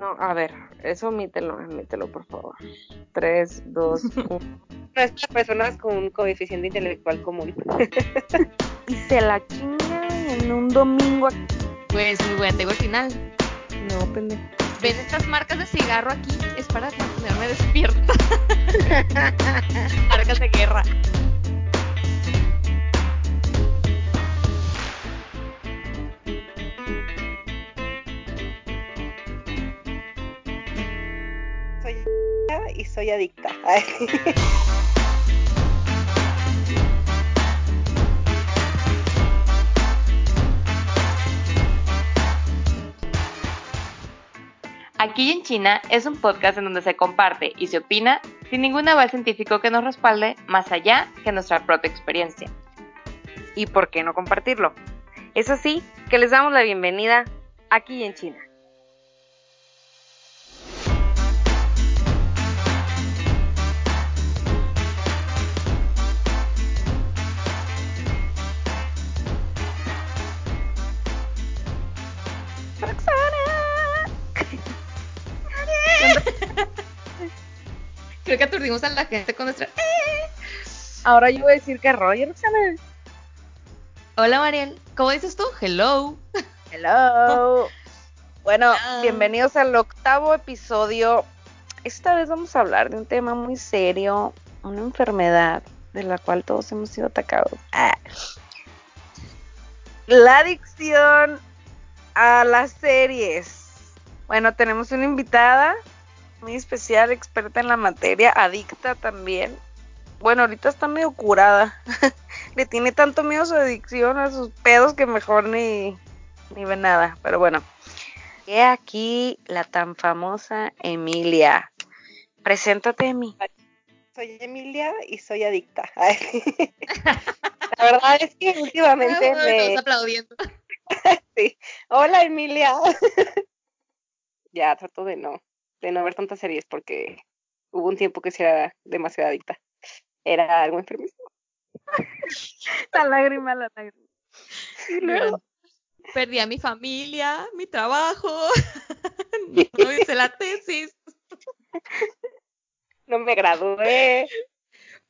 No, a ver, eso omítelo, omítelo, por favor. 3, 2, 1. Nuestras personas con un coeficiente intelectual común. y se la chinga en un domingo aquí. Pues muy bueno, tengo el final. No, pendejo. ¿Ven estas marcas de cigarro aquí? Es para mantenerme despierta. marcas de guerra. Soy adicta. Aquí en China es un podcast en donde se comparte y se opina sin ningún aval científico que nos respalde más allá que nuestra propia experiencia. ¿Y por qué no compartirlo? Es así que les damos la bienvenida aquí en China. Creo que aturdimos a la gente con nuestra. Ahora yo voy a decir que Roger Roxana. Hola Mariel, ¿cómo dices tú? Hello. Hello. Bueno, bienvenidos al octavo episodio. Esta vez vamos a hablar de un tema muy serio, una enfermedad de la cual todos hemos sido atacados. Ah. La adicción a las series. Bueno, tenemos una invitada muy especial, experta en la materia, adicta también. Bueno, ahorita está medio curada. Le tiene tanto miedo a su adicción, a sus pedos, que mejor ni, ni ve nada. Pero bueno, he aquí la tan famosa Emilia. Preséntate, Emi. Soy Emilia y soy adicta. la verdad es que últimamente me... aplaudiendo. sí. Hola, Emilia. ya, trato de no de no ver tantas series porque hubo un tiempo que se era demasiado adicta. Era algo enfermizo. la lágrima, la lágrima. Y luego perdí a mi familia, mi trabajo, no hice la tesis. No me gradué.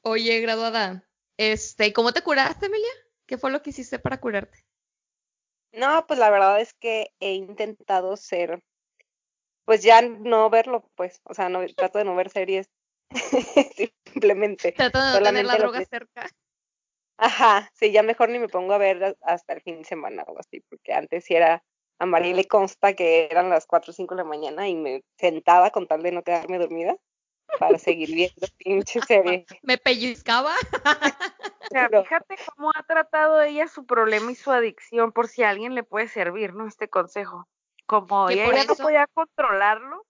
Oye, graduada, este, ¿cómo te curaste, Emilia? ¿Qué fue lo que hiciste para curarte? No, pues la verdad es que he intentado ser pues ya no verlo, pues, o sea, no trato de no ver series, simplemente. Trato de no tener la droga cerca. Ajá, sí, ya mejor ni me pongo a ver hasta el fin de semana o así, porque antes sí era, a María le consta que eran las 4 o 5 de la mañana y me sentaba con tal de no quedarme dormida para seguir viendo pinche serie. Me pellizcaba. O sea, fíjate cómo ha tratado ella su problema y su adicción, por si a alguien le puede servir, ¿no? Este consejo como ella ya no podía controlarlo,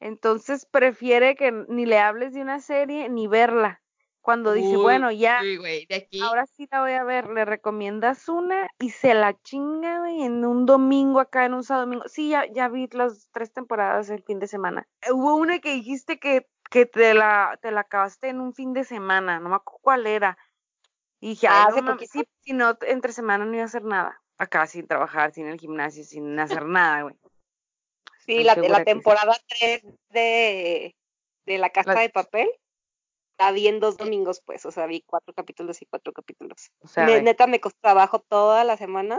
entonces prefiere que ni le hables de una serie ni verla. Cuando dice, bueno, ya, ahora sí la voy a ver, le recomiendas una y se la chinga, güey, en un domingo acá, en un sábado domingo. Sí, ya, ya vi las tres temporadas el fin de semana. Hubo una que dijiste que, que te, la, te la acabaste en un fin de semana, no me acuerdo cuál era. Y dije, ah, no, sí, si no, entre semana no iba a hacer nada acá sin trabajar, sin el gimnasio, sin hacer nada, güey. Sí, la, la temporada 3 de, de La Casa de Papel la vi en dos domingos, pues, o sea, vi cuatro capítulos y cuatro capítulos. O sea, neta, me costó trabajo toda la semana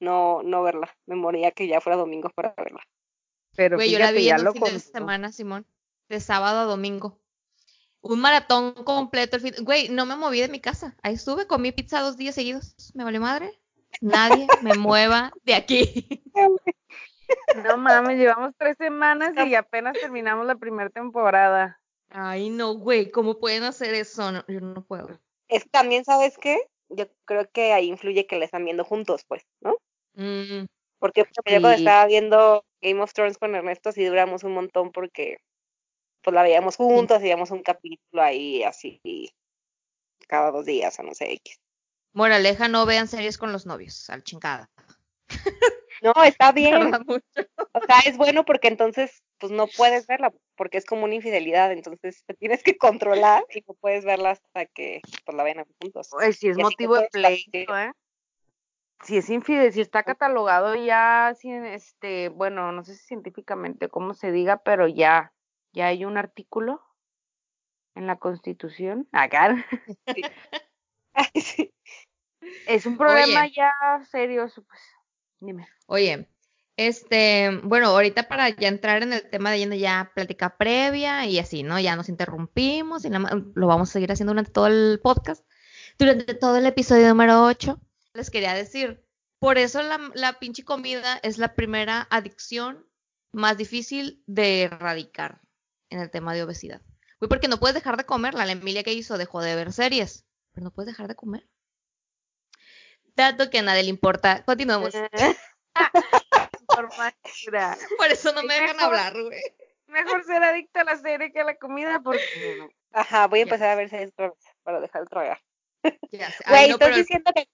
no, no verla. Me moría que ya fuera domingo para verla. Pero güey, yo la vi en un fin de semana, Simón, de sábado a domingo. Un maratón completo. El fin... Güey, no me moví de mi casa. Ahí estuve, comí pizza dos días seguidos. Me valió madre. Nadie me mueva de aquí. No mames, llevamos tres semanas y apenas terminamos la primera temporada. Ay, no, güey, ¿cómo pueden hacer eso? yo no puedo. Es también, ¿sabes qué? Yo creo que ahí influye que la están viendo juntos, pues, ¿no? Mm, porque yo cuando estaba viendo Game of Thrones con Ernesto sí duramos un montón porque pues la veíamos juntos, hacíamos un capítulo ahí así cada dos días o no sé, X. Moraleja, no vean series con los novios, al chingada. No, está bien. O sea, es bueno porque entonces, pues no puedes verla, porque es como una infidelidad, entonces te tienes que controlar y no puedes verla hasta que pues, la vean juntos. Pues si es motivo de pleito, ¿eh? si es infidel, si está catalogado ya, si, este, bueno, no sé si científicamente cómo se diga, pero ya, ya hay un artículo en la Constitución, acá. Es un problema ya serio, pues. Dime. Oye, este, bueno, ahorita para ya entrar en el tema de yendo ya plática previa y así, ¿no? Ya nos interrumpimos y lo vamos a seguir haciendo durante todo el podcast. Durante todo el episodio número 8, les quería decir, por eso la, la pinche comida es la primera adicción más difícil de erradicar en el tema de obesidad. Fue porque no puedes dejar de comer. La Emilia que hizo dejó de ver series, pero no puedes dejar de comer. Dato que a nadie le importa. Continuamos. Por eso no me dejan hablar, güey. Mejor ser adicta a la serie que a la comida porque... Ajá, voy a empezar a ver series para dejar de tragar. Güey, estás diciendo que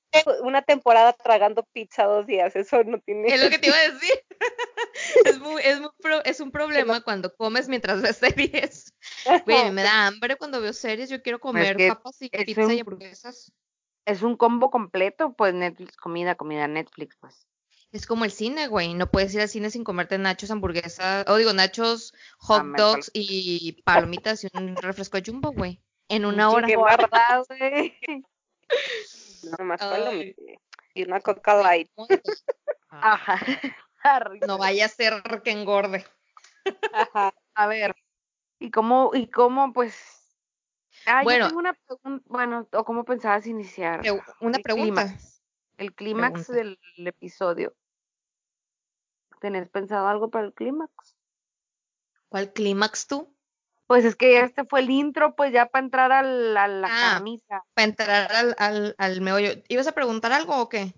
una temporada tragando pizza dos días, eso no tiene... Es lo que te iba a decir. es, muy, es, muy es, un problema cuando comes mientras ves series. Güey, me da hambre cuando veo series, yo quiero comer papas y pizza y hamburguesas. Es un combo completo, pues Netflix, comida, comida, Netflix, pues. Es como el cine, güey. No puedes ir al cine sin comerte nachos, hamburguesas, o digo, nachos, hot dogs y palomitas y un refresco de jumbo, güey. En una hora. Qué güey. No más Y una coca light. Ajá. no vaya a ser que engorde. Ajá. A ver. ¿Y cómo, y cómo, pues? Ah, bueno, yo tengo una pregunta. Bueno, o cómo pensabas iniciar. Una pregunta. el clímax del episodio. ¿Tenés pensado algo para el clímax? ¿Cuál clímax tú? Pues es que este fue el intro, pues ya para entrar al, a la ah, camisa. Para entrar al, al, al meollo. ¿Ibas a preguntar algo o qué?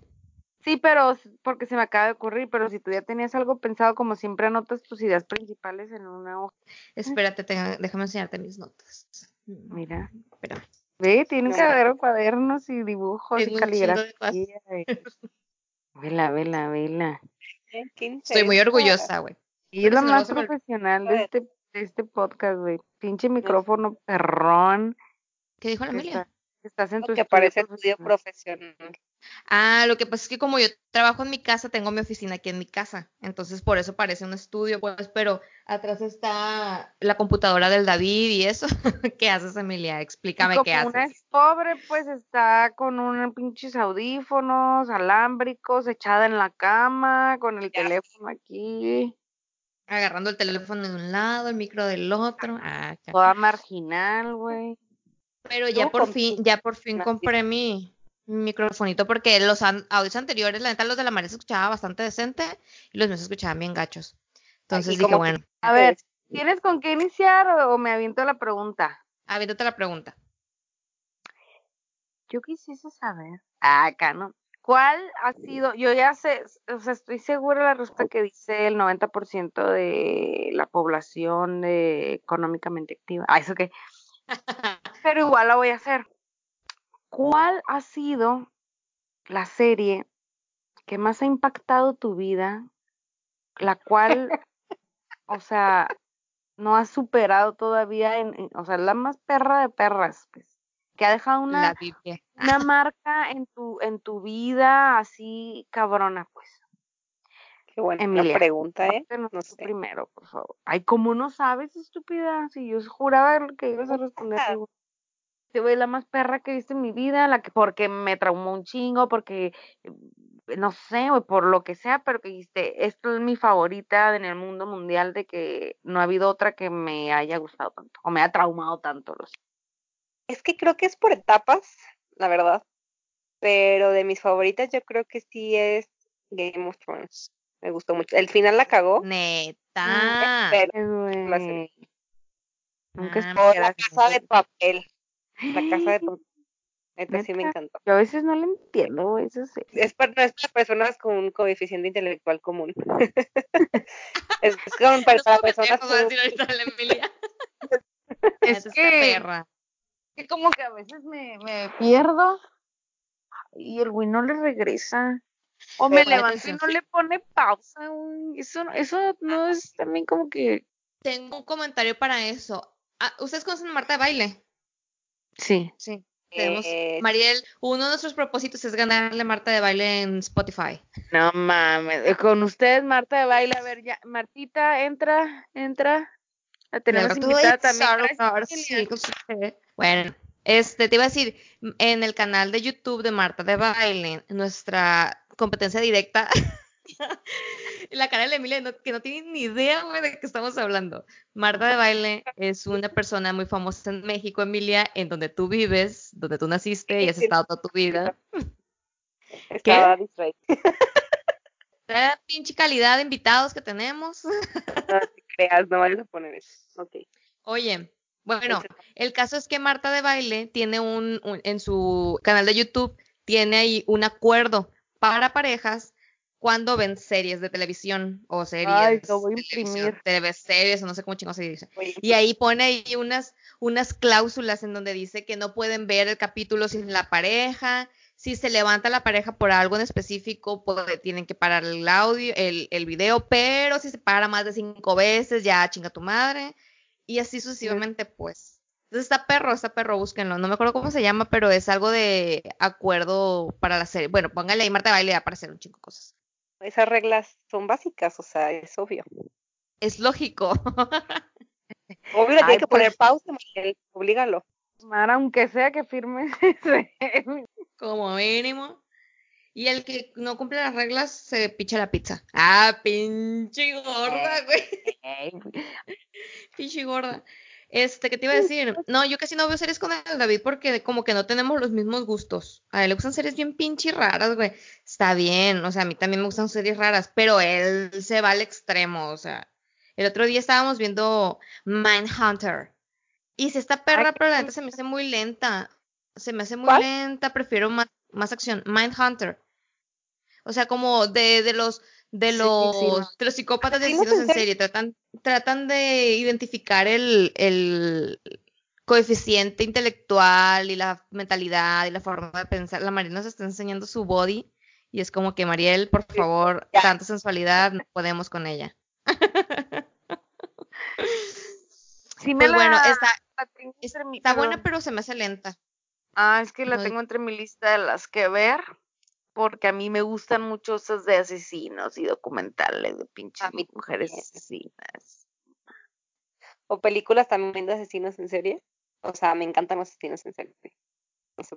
Sí, pero porque se me acaba de ocurrir, pero si tú ya tenías algo pensado, como siempre anotas tus ideas principales en una hoja. Espérate, déjame enseñarte mis notas. Mira, espera. Ve, tienen que haber cuadernos y dibujos y caligrafía. Vela, vela, vela. Estoy muy orgullosa, güey. Y es la más profesional de este, de este podcast, güey. Pinche micrófono perrón. ¿Qué dijo la Emilia? Estás en tu que parece estudio profesional. Ah, lo que pasa es que como yo trabajo en mi casa, tengo mi oficina aquí en mi casa. Entonces, por eso parece un estudio, pues, pero atrás está la computadora del David y eso. ¿Qué haces, Emilia? Explícame qué haces. Una es pobre, pues está con unos pinches audífonos alámbricos, echada en la cama, con el teléfono aquí. Agarrando el teléfono de un lado, el micro del otro. Ah, Toda marginal, güey. Pero ya por fin, ya por fin compré mi, microfonito porque los audios anteriores, la neta, los de la María se escuchaba bastante decente y los míos se escuchaban bien gachos. Entonces dije, bueno. A ver, ¿tienes con qué iniciar o me aviento la pregunta? Aviéntate la pregunta. Yo quisiese saber, ah, acá, ¿no? ¿Cuál ha sido, yo ya sé, o sea, estoy segura de la respuesta que dice el 90% de la población económicamente activa. Ah, eso que. Pero igual la voy a hacer. ¿Cuál ha sido la serie que más ha impactado tu vida, la cual, o sea, no has superado todavía, en, o sea, la más perra de perras, pues, que ha dejado una, una marca en tu, en tu vida así cabrona, pues. Qué buena pregunta, ¿eh? No sé. primero, por favor. Ay, ¿cómo no sabes, estúpida? Si yo juraba que ibas a responder fue la más perra que he visto en mi vida, la que porque me traumó un chingo, porque eh, no sé, o por lo que sea, pero que dijiste, esto es mi favorita en el mundo mundial de que no ha habido otra que me haya gustado tanto o me haya traumado tanto. Los... Es que creo que es por etapas, la verdad. Pero de mis favoritas yo creo que sí es Game of Thrones. Me gustó mucho. El final la cagó. Neta. Nunca ah, la casa de papel. La casa de papel. Neta, sí me encantó. Yo a veces no lo entiendo, eso sí. Es para, no es para personas con un coeficiente intelectual común. es, es como para, para personas con... es que, perra. que como que a veces me, me pierdo y el güey no le regresa. O me levanta y no le pone pausa. Eso, eso no es también como que... Tengo un comentario para eso. Ah, ¿Ustedes conocen a Marta de Baile? Sí. Sí. Eh, Mariel, uno de nuestros propósitos es ganarle Marta de baile en Spotify. No mames, con ustedes Marta de baile, a ver, ya, Martita, entra, entra. La tenemos invitada también. bueno, este, te iba a decir, en el canal de YouTube de Marta de baile, nuestra competencia directa la cara de Emilia que no tiene ni idea, de qué estamos hablando. Marta de Baile es una persona muy famosa en México, Emilia, en donde tú vives, donde tú naciste y has estado toda tu vida. Estaba distraída. La pinche calidad de invitados que tenemos. No te creas, no vayas a poner eso. Okay. Oye, bueno, el caso es que Marta de Baile tiene un, en su canal de YouTube, tiene ahí un acuerdo para parejas cuando ven series de televisión o series. Ay, lo voy a imprimir. series o no sé cómo chingados se dice. Y ahí pone ahí unas, unas cláusulas en donde dice que no pueden ver el capítulo sin la pareja. Si se levanta la pareja por algo en específico, pues, tienen que parar el audio, el, el video, pero si se para más de cinco veces, ya chinga tu madre. Y así sucesivamente, pues. Entonces está perro, está perro, búsquenlo. No me acuerdo cómo se llama, pero es algo de acuerdo para la serie. Bueno, póngale ahí Marta Baile va a aparecer un chingo cosas. Esas reglas son básicas, o sea, es obvio. Es lógico. Obvio, tiene que poner pues pausa, Miguel, oblígalo. Mara, aunque sea que firme Como mínimo. Y el que no cumple las reglas se picha la pizza. Ah, pinche gorda, güey. pinche gorda. Este, ¿qué te iba a decir? No, yo casi no veo series con el David porque como que no tenemos los mismos gustos. A él le gustan series bien pinche raras, güey. Está bien, o sea, a mí también me gustan series raras, pero él se va al extremo, o sea. El otro día estábamos viendo Mindhunter. Y si está perra, pero la neta se me hace muy lenta. Se me hace muy lenta, prefiero más, más acción. Mindhunter. O sea, como de, de los de los, de los psicópatas de asesinos en serie. Tratan, tratan de identificar el, el coeficiente intelectual y la mentalidad y la forma de pensar. La Mariel nos está enseñando su body y es como que Mariel, por favor, tanta sensualidad, no podemos con ella. Sí, me pues bueno, está, está buena, pero se me hace lenta. Ah, es que la tengo entre mi lista de las que ver porque a mí me gustan mucho esos de asesinos y documentales de pinches mujeres asesinas. O películas también de asesinos en serie. O sea, me encantan los asesinos en serie.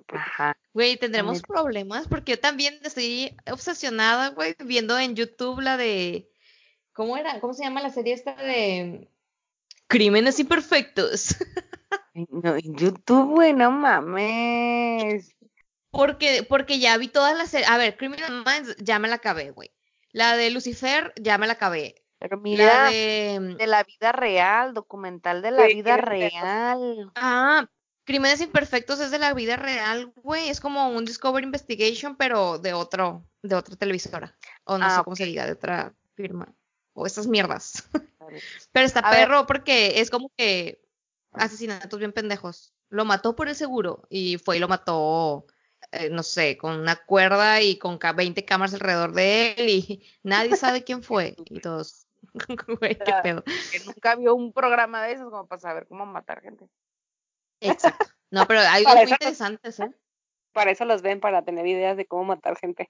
Ajá. Güey, tendremos problemas porque yo también estoy obsesionada, güey, viendo en YouTube la de. ¿Cómo era? ¿Cómo se llama la serie esta de. Crímenes imperfectos? no, en YouTube, güey, no mames. Porque, porque ya vi todas las A ver, Criminal Minds ya me la acabé, güey. La de Lucifer ya me la acabé. Pero mira, la de, de la vida real, documental de la vida real. Ah, Crímenes Imperfectos es de la vida real, güey. Es como un Discovery Investigation, pero de otro, de otra televisora. O no ah, sé cómo se diga, de otra firma. O esas mierdas. pero está perro porque es como que asesinatos bien pendejos. Lo mató por el seguro y fue y lo mató eh, no sé, con una cuerda y con 20 cámaras alrededor de él y nadie sabe quién fue. Y todos, güey, qué pedo. Que nunca vio un programa de esos como para saber cómo matar gente. Exacto. No, pero hay algo muy interesantes, ¿eh? Para eso los ven, para tener ideas de cómo matar gente.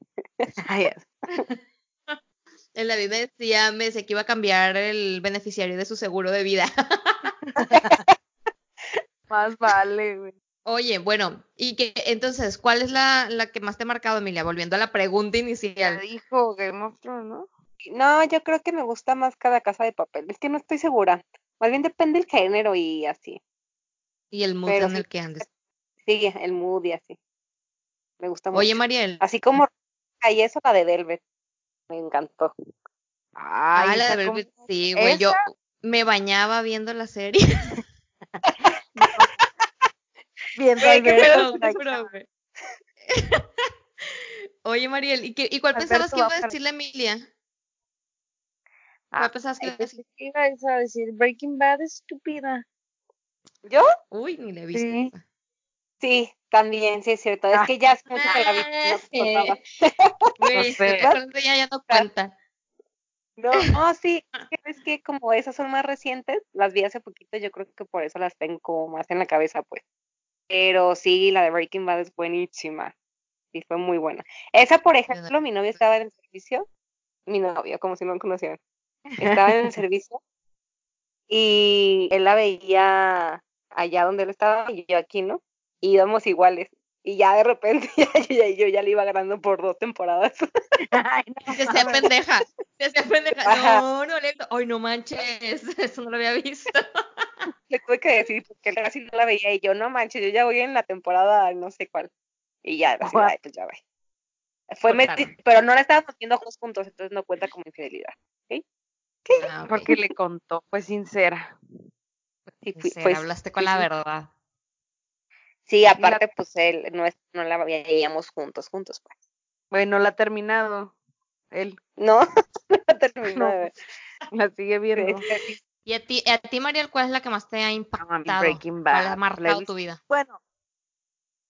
En la vida decía, me decía que iba a cambiar el beneficiario de su seguro de vida. Más vale, güey. Oye, bueno, y que entonces, ¿cuál es la, la que más te ha marcado, Emilia? Volviendo a la pregunta inicial. Ya dijo Game of Thrones, ¿no? No, yo creo que me gusta más cada casa de papel. Es que no estoy segura. Más bien depende del género y así. Y el mood en el que andes. Sí, el mood y así. Me gusta mucho. Oye, Mariel. Así como y eso, la de Velvet. Me encantó. ah, la de Velvet, sí, güey. Yo me bañaba viendo la serie. viendo Oye, Mariel, ¿y, qué, ¿y cuál pensabas que iba a decir la Emilia? ¿Cuál ah, pensabas que iba a decir? Iba a decir Breaking Bad estúpida. ¿Yo? Uy, ni le he visto. Sí. también, sí es cierto. Es ah. que ya es mucho que la vi. No, no, no ya, ya no cuenta. No, no, sí, es que como esas son más recientes, las vi hace poquito, yo creo que por eso las tengo como más en la cabeza, pues. Pero sí, la de Breaking Bad es buenísima. Y fue muy buena. Esa, por ejemplo, mi novio estaba en el servicio. Mi novio, como si no lo conocieran. Estaba en el servicio. Y él la veía allá donde él estaba y yo aquí, ¿no? Y íbamos iguales. Y ya de repente ya, yo, ya le iba ganando por dos temporadas. Ay, no, se hacía pendeja. Se hacía pendeja. No, no, le... Ay, no manches. Eso no lo había visto. Tuve que decir porque casi no la veía y yo, no manches, yo ya voy en la temporada no sé cuál. Y ya, así, ay, pues ya va. Fue pero no la estábamos viendo juntos, entonces no cuenta como infidelidad. ¿okay? Ah, porque le contó, fue sincera. Sí, fue, hablaste con la verdad. Sí, aparte, pues él no, no la veíamos juntos, juntos, pues. Bueno, la ha terminado. Él. No, no la ha terminado. la sigue viendo. ¿Y a ti, a ti, Mariel, cuál es la que más te ha impactado? Breaking Bad. ¿Cuál ha marcado tu vida? Bueno,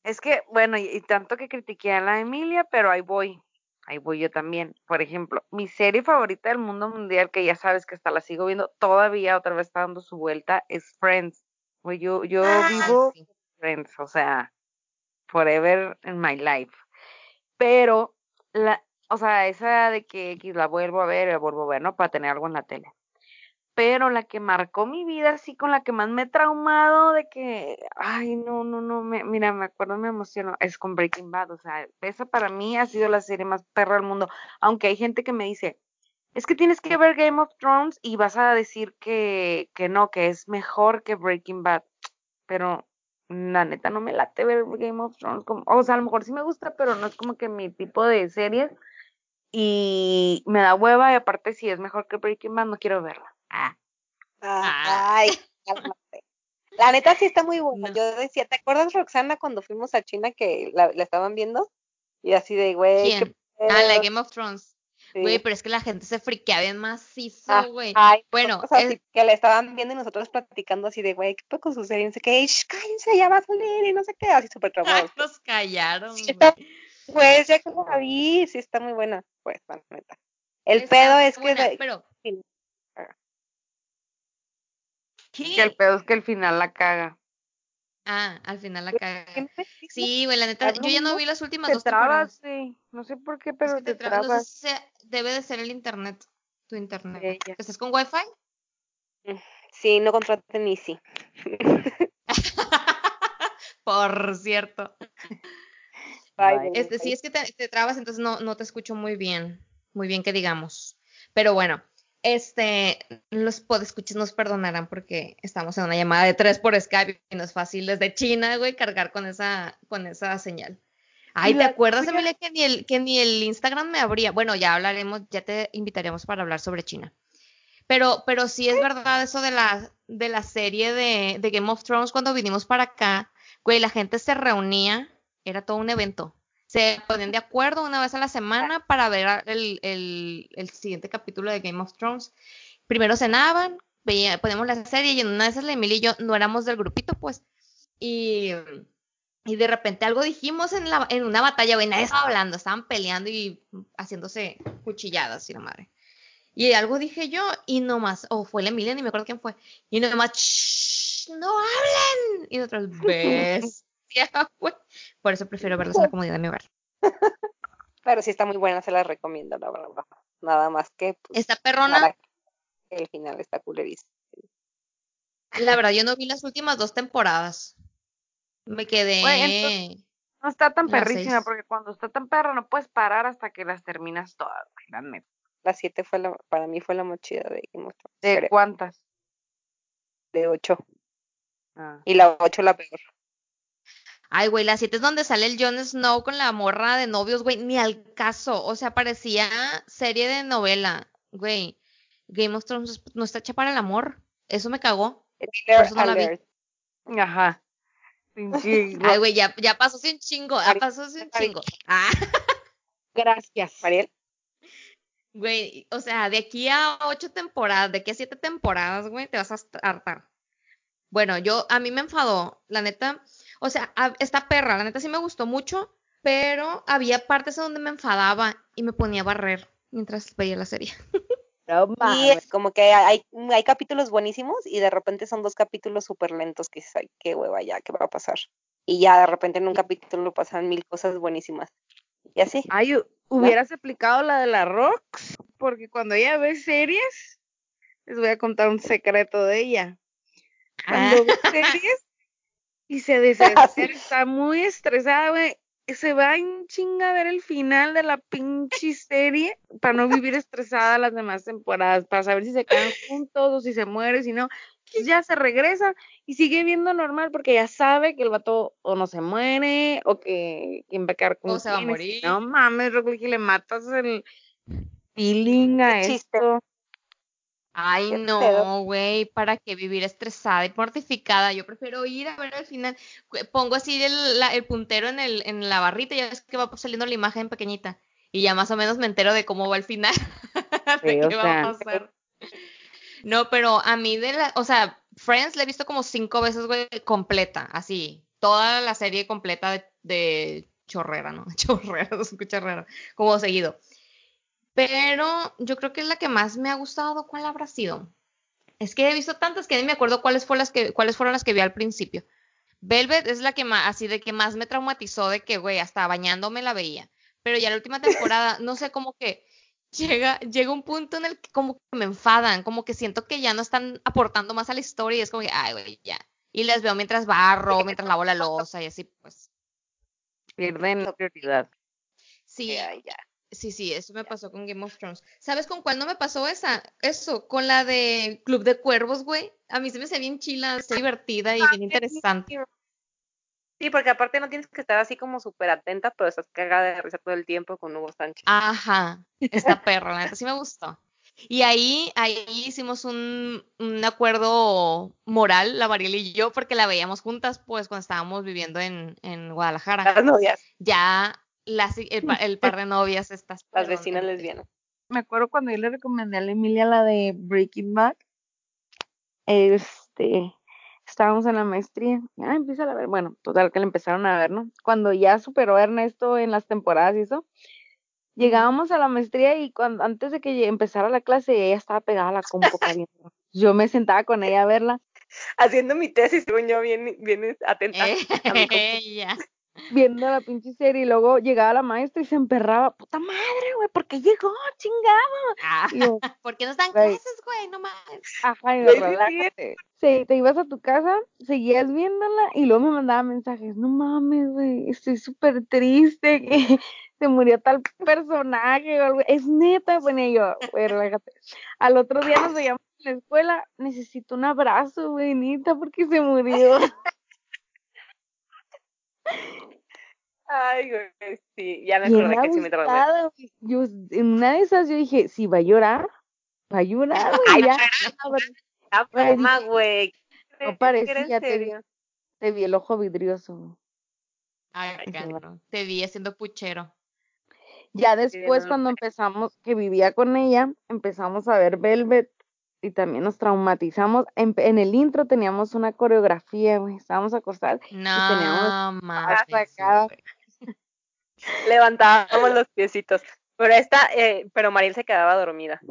es que, bueno, y, tanto que critiqué a la Emilia, pero ahí voy. Ahí voy yo también. Por ejemplo, mi serie favorita del mundo mundial, que ya sabes que hasta la sigo viendo, todavía otra vez está dando su vuelta, es Friends. Yo, yo vivo Friends, o sea, forever in my life. Pero, la, o sea, esa de que, la vuelvo a ver, la vuelvo a ver, ¿no? Para tener algo en la tele. Pero la que marcó mi vida, así con la que más me he traumado, de que, ay, no, no, no, me, mira, me acuerdo, me emociono, es con Breaking Bad, o sea, esa para mí ha sido la serie más perra del mundo, aunque hay gente que me dice, es que tienes que ver Game of Thrones y vas a decir que, que no, que es mejor que Breaking Bad, pero la neta no me late ver Game of Thrones. Como, o sea, a lo mejor sí me gusta, pero no es como que mi tipo de series. Y me da hueva y aparte si es mejor que Breaking Bad, no quiero verla. Ah. Ay, La neta sí está muy buena. Yo decía, ¿te acuerdas, Roxana, cuando fuimos a China que la, estaban viendo? Y así de, güey. Ah, la Game of Thrones. Güey, pero es que la gente se friquea bien macizo, ah, güey. bueno, que le estaban viendo y nosotros platicando así de, güey, ¿qué puede con su serie? Y dice que, cállense, ya va a salir y no sé qué, así súper traumados. Nos callaron, Pues ya que la vi, sí está muy buena, pues, la neta. El pedo es que... pero... Que el pedo es que el final la caga. Ah, al final la caga. Sí, güey, la neta, yo ya no vi las últimas dos trabas, sí. No sé por qué, pero te, trabas. debe de ser el internet, tu internet. ¿Estás con wifi? Mm, sí, no contraten Easy. por cierto. este, sí, es que te, te, trabas, entonces no, no te escucho muy bien. Muy bien que digamos. Pero bueno, este, los podescuchas nos perdonarán porque estamos en una llamada de tres por Skype y no es fácil desde China, güey, cargar con esa, con esa señal. Ay, ¿te acuerdas, Emilia, que ni, el, que ni el Instagram me abría? Bueno, ya hablaremos, ya te invitaremos para hablar sobre China. Pero, pero sí es verdad eso de la, de la serie de, de Game of Thrones cuando vinimos para acá, güey, la gente se reunía, era todo un evento se ponen de acuerdo una vez a la semana para ver el, el, siguiente capítulo de Game of Thrones. Primero cenaban, veía, ponemos la serie y en una de esas la Emilia y yo no éramos del grupito, pues. Y, y de repente algo dijimos en, la, en una batalla, güey, nadie estaba hablando, estaban peleando y haciéndose cuchilladas y la madre. Y algo dije yo y nomás, o fue la Emilia, ni me acuerdo quién fue, y nomás, no hablen. Y nosotros, ves. Por eso prefiero verlos en la comodidad de mi hogar. Pero sí está muy buena, se la recomiendo, la verdad. Nada más que. Pues, ¿Está perrona? El final está culerísimo. La verdad, yo no vi las últimas dos temporadas. Me quedé. no está tan perrísima, porque cuando está tan perra no puedes parar hasta que las terminas todas, La siete fue la, para mí fue la mochila de ¿De cuántas? De ocho. Ah. Y la ocho la peor. Ay, güey, la 7 es donde sale el Jon Snow con la morra de novios, güey, ni al caso. O sea, parecía serie de novela, güey. Game of Thrones no está hecha para el amor. Eso me cagó. Por eso no la vi. Ajá. Ay, güey, ya, ya pasó sin chingo. Ya pasó sin chingo. Ah. Gracias, Mariel. Güey, o sea, de aquí a ocho temporadas, de aquí a siete temporadas, güey, te vas a hartar. Bueno, yo, a mí me enfadó, la neta o sea, esta perra, la neta sí me gustó mucho, pero había partes donde me enfadaba y me ponía a barrer mientras veía la serie. y es como que hay, hay capítulos buenísimos y de repente son dos capítulos súper lentos que dices, qué hueva ya, qué va a pasar. Y ya de repente en un capítulo pasan mil cosas buenísimas. Y así. Ay, hubieras aplicado la de la Rox, porque cuando ella ve series, les voy a contar un secreto de ella. Cuando ve ah. series y se desespera, está muy estresada, güey, se va en chinga a ver el final de la pinche serie para no vivir estresada las demás temporadas, para saber si se quedan juntos o si se muere, si no, pues ya se regresa y sigue viendo normal porque ya sabe que el vato o no se muere o que quien va a quedar con o se va a morir. No mames, Rocky, le matas el feeling a esto. Ay, no, güey, ¿para qué vivir estresada y mortificada? Yo prefiero ir a ver al final. Pongo así el, el puntero en, el, en la barrita y ya ves que va saliendo la imagen pequeñita. Y ya más o menos me entero de cómo va el final. qué va a pasar. No, pero a mí de la, o sea, Friends la he visto como cinco veces, güey, completa, así. Toda la serie completa de, de chorrera, ¿no? Chorrera, no se escucha raro. Como seguido. Pero yo creo que es la que más me ha gustado. ¿Cuál habrá sido? Es que he visto tantas que ni me acuerdo cuáles, fueron las que, cuáles fueron las que vi al principio. Velvet es la que más, así de que más me traumatizó de que, güey, hasta bañándome la veía. Pero ya la última temporada, no sé, cómo que llega, llega un punto en el que como que me enfadan, como que siento que ya no están aportando más a la historia y es como que, ay, güey, ya. Y les veo mientras barro, mientras lavo la losa y así, pues. Pierden la prioridad. Sí, ya. Sí, sí, eso me pasó con Game of Thrones. ¿Sabes con cuál no me pasó esa? Eso, con la de Club de Cuervos, güey. A mí se me hace bien chila, se divertida y bien interesante. Sí, porque aparte no tienes que estar así como súper atenta, pero estás cagada de risa todo el tiempo con Hugo Sánchez. Ajá, esta perra, la neta sí me gustó. Y ahí, ahí hicimos un, un acuerdo moral, la Mariela y yo, porque la veíamos juntas, pues, cuando estábamos viviendo en, en Guadalajara. Las novias. Ya el, par de novias estas. Las vecinas lesbianas. Me acuerdo cuando yo le recomendé a la Emilia la de Breaking Bad. Este, estábamos en la maestría. Ah, empieza a ver. Bueno, total que le empezaron a ver, ¿no? Cuando ya superó a Ernesto en las temporadas y eso, llegábamos a la maestría y cuando antes de que empezara la clase ella estaba pegada a la compu Yo me sentaba con ella a verla. Haciendo mi tesis, yo bien, bien atenta. Ella viendo la pinche serie y luego llegaba la maestra y se emperraba, puta madre, güey, ¿por qué llegó? Chingado. Ah, ¿Por qué no están clases, güey? No mames. Ajá, y relájate. Sí, te ibas a tu casa, seguías viéndola y luego me mandaba mensajes, no mames, güey, estoy súper triste que se murió tal personaje o algo. Es neta, ponía yo, güey, relájate. Al otro día nos veíamos en la escuela, necesito un abrazo, güey, neta, porque se murió. Ay, güey, sí, ya me acordé que sí me traumé. Yo, en una de esas yo dije, si va a llorar, va a llorar, güey, ya. La güey. No parecía, te, te vi el ojo vidrioso. Ay, te vi haciendo puchero. Ya después, cuando empezamos, que vivía con ella, empezamos a ver Velvet y también nos traumatizamos. En, el intro teníamos una coreografía, güey. Estábamos acostados no, y teníamos más Levantábamos los piecitos. Pero esta, eh, pero Mariel se quedaba dormida.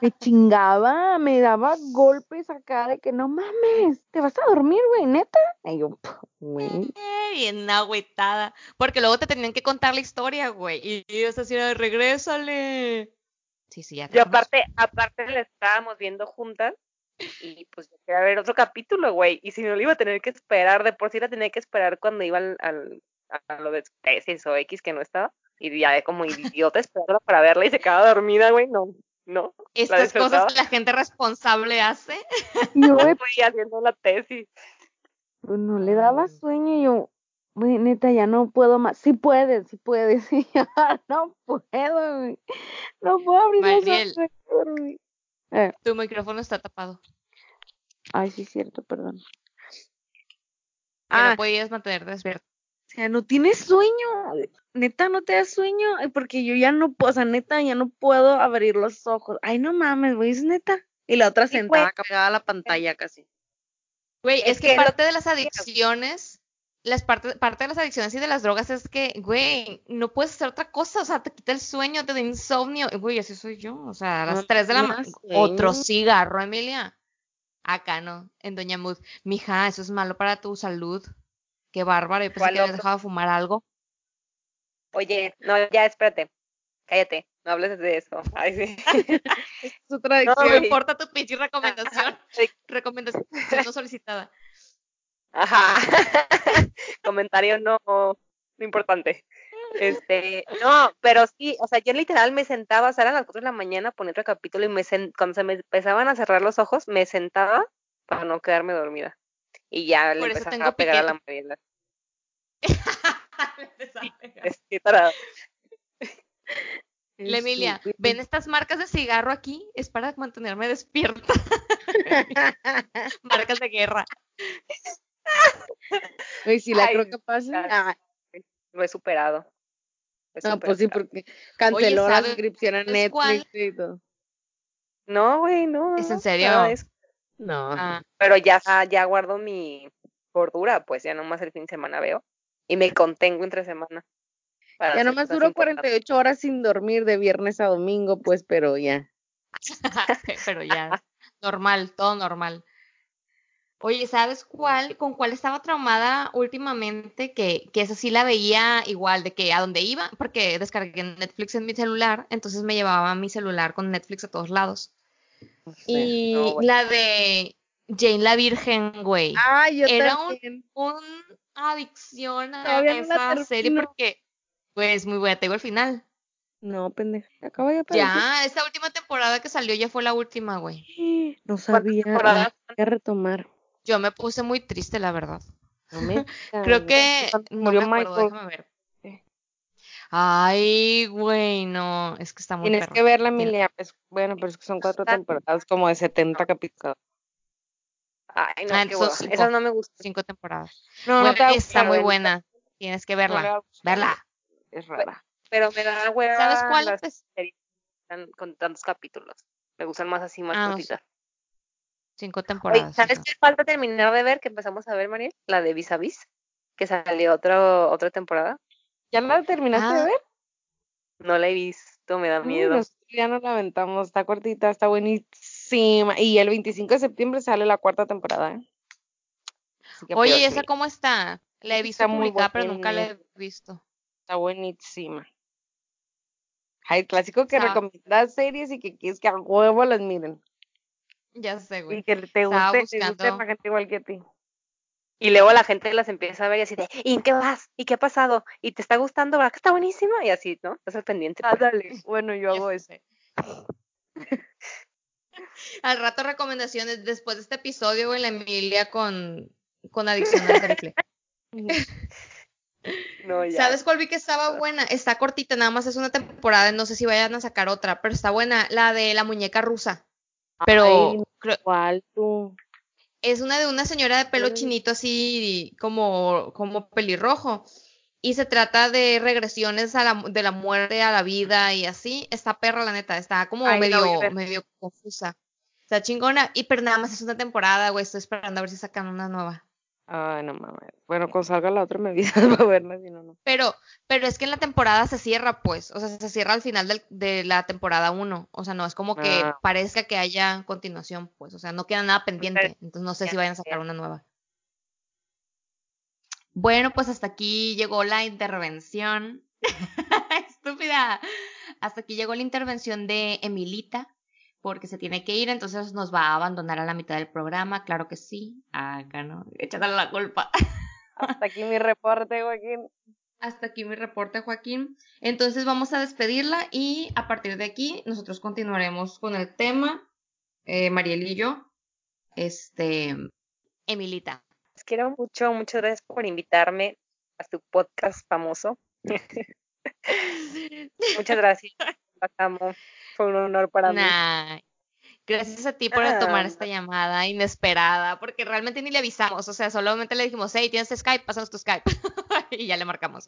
Me, chingaba, me daba golpes acá de que no mames, te vas a dormir, güey, neta. Y yo, güey. Bien agüitada. Porque luego te tenían que contar la historia, güey. Y, y así, regrésale. Sí, sí, ya. Yo aparte, aparte le estábamos viendo juntas y pues yo quería ver otro capítulo, güey. Y si no lo iba a tener que esperar, de por sí la tenía que esperar cuando iba al, a lo de tesis o X que no estaba. Y ya de como idiota esperarla para verla y se quedaba dormida, güey. No, no. Estas cosas que la gente responsable hace. Yo me fui haciendo la tesis. Pues no le daba sueño y yo, Güey, neta, ya no puedo más. Sí puedes, sí puedes. no puedo, güey. No puedo abrir Mariel, eh. Tu micrófono está tapado. Ay, sí, cierto, perdón. ah, no podías mantener despierto. O sea, no tienes sueño. Neta, no te das sueño. Porque yo ya no puedo, o sea, neta, ya no puedo abrir los ojos. Ay, no mames, güey, es neta. Y la otra sentada, pegada a la pantalla casi. Güey, es, que parte de las adicciones las parte, parte de las adicciones y de las drogas es que, güey, no puedes hacer otra cosa, o sea, te quita el sueño, te da insomnio, güey, así soy yo, o sea, a las 3 de la mañana, otro cigarro, Emilia. Acá no, en Doña Mood, mija, eso es malo para tu salud. Qué bárbaro, yo pensé que habías dejado de fumar algo. Oye, no, ya espérate, cállate, no hables de eso. Ay, sí. es tu tradición. No, me importa tu pinche recomendación. recomendación no solicitada. Ajá. Comentario no, no importante. Este, no, pero sí, o sea, yo literal me sentaba, o sea, eran las 4 de la mañana, ponía otro capítulo y me cuando se me empezaban a cerrar los ojos, me sentaba para no quedarme dormida. Y ya le empezaba a pegar a la Mariela. es que La Emilia, ¿ven estas marcas de cigarro aquí? Es para mantenerme despierta. marcas de guerra. Oye, si la creo que pasa. Lo he superado. no, pues sí, porque canceló la suscripción a Netflix y todo. No, güey, no. ¿Es en serio? No. Ah. Pero ya, ya guardo mi gordura, pues ya nomás el fin de semana veo. Y me contengo entre semana. Ya nomás duro 48 horas sin dormir de viernes a domingo, pues, pero ya. pero ya, normal, todo normal. Oye, ¿sabes cuál? ¿Con cuál estaba traumada últimamente? Que, que esa sí la veía igual, de que a dónde iba, porque descargué Netflix en mi celular, entonces me llevaba mi celular con Netflix a todos lados. y la de Jane la Virgen, güey. Ah, yo Era un, un, adicción a esa serie porque, pues, muy buena. Tengo el final. No, pendeja. Acaba ya Ya, esta última temporada que salió ya fue la última, güey. No sabía. Voy a retomar. Yo me puse muy triste, la verdad. Creo que murió no Michael. déjame ver. Ay, güey, no, es que está muy Tienes que verla, Emilia. Pues, bueno, pero es que son cuatro temporadas como de 70 capítulos. Ay, no, ah, qué Esas no me gustan. Cinco temporadas. No, no está muy buena. Tienes que verla. verla. Es rara. Pero me da hueva. ¿Sabes cuál? Las con tantos capítulos. Me gustan más así, más ah, Cinco temporadas. ¿Sabes qué falta terminar de ver que empezamos a ver, María? La de Vis a Vis, que salió otro, otra temporada. ¿Ya la terminaste de ah. ver? No la he visto, me da miedo. ya nos la aventamos, está cortita, está buenísima. Y el 25 de septiembre sale la cuarta temporada. ¿eh? Oye, ¿y esa cómo está? La he visto publicada, pero nunca la he visto. Está buenísima. Hay clásico que recomiendas series y que quieres que a huevo las miren. Ya sé, güey. Y que te guste, te guste la gente igual que a ti. Y luego la gente las empieza a ver y así de, ¿y en qué vas? ¿Y qué ha pasado? ¿Y te está gustando? ¿Verdad que está buenísima? Y así, ¿no? Estás al pendiente. Ah, dale. Bueno, yo hago ese. al rato recomendaciones después de este episodio, güey, la Emilia con, con adicción al triple. No, ya. ¿Sabes cuál vi que estaba buena? Está cortita, nada más es una temporada, no sé si vayan a sacar otra, pero está buena, la de la muñeca rusa. Pero. ¿Cuál tú? Es una de una señora de pelo chinito así como, como pelirrojo. Y se trata de regresiones a la, de la muerte a la vida y así. Está perra, la neta. Está como medio, medio confusa. Está chingona. Y pero nada más es una temporada, güey. Estoy esperando a ver si sacan una nueva. Ay, no mames. Bueno, cuando salga la otra me avisas para verla, si no, no. Pero, pero es que en la temporada se cierra, pues. O sea, se cierra al final del, de la temporada 1. O sea, no es como que ah. parezca que haya continuación, pues. O sea, no queda nada pendiente. Entonces no sé si vayan a sacar una nueva. Bueno, pues hasta aquí llegó la intervención. Estúpida. Hasta aquí llegó la intervención de Emilita porque se tiene que ir, entonces nos va a abandonar a la mitad del programa, claro que sí. Acá no, échale la culpa. Hasta aquí mi reporte, Joaquín. Hasta aquí mi reporte, Joaquín. Entonces vamos a despedirla y a partir de aquí nosotros continuaremos con el tema, eh, Mariel y yo. Este, Emilita. Les quiero mucho, muchas gracias por invitarme a su podcast famoso. muchas gracias. Pasamos. Fue un honor para mí. Gracias a ti por tomar ah. esta llamada inesperada, porque realmente ni le avisamos, o sea, solamente le dijimos, hey, tienes Skype, pasanos tu Skype, y ya le marcamos.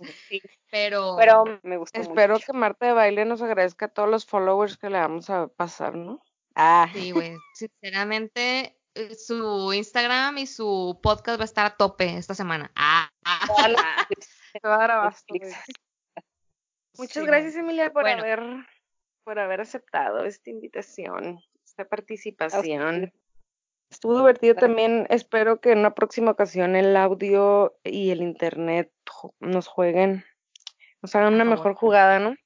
Pero, Pero me gustó Espero que Marta de Baile nos agradezca a todos los followers que le vamos a pasar, ¿no? Ah. Sí, güey, sinceramente, eh, su Instagram y su podcast va a estar a tope esta semana. Ah, Muchas gracias, Emilia, por haber por haber aceptado esta invitación, esta participación. Estuvo divertido también. Espero que en una próxima ocasión el audio y el internet nos jueguen, nos hagan una mejor jugada, ¿no?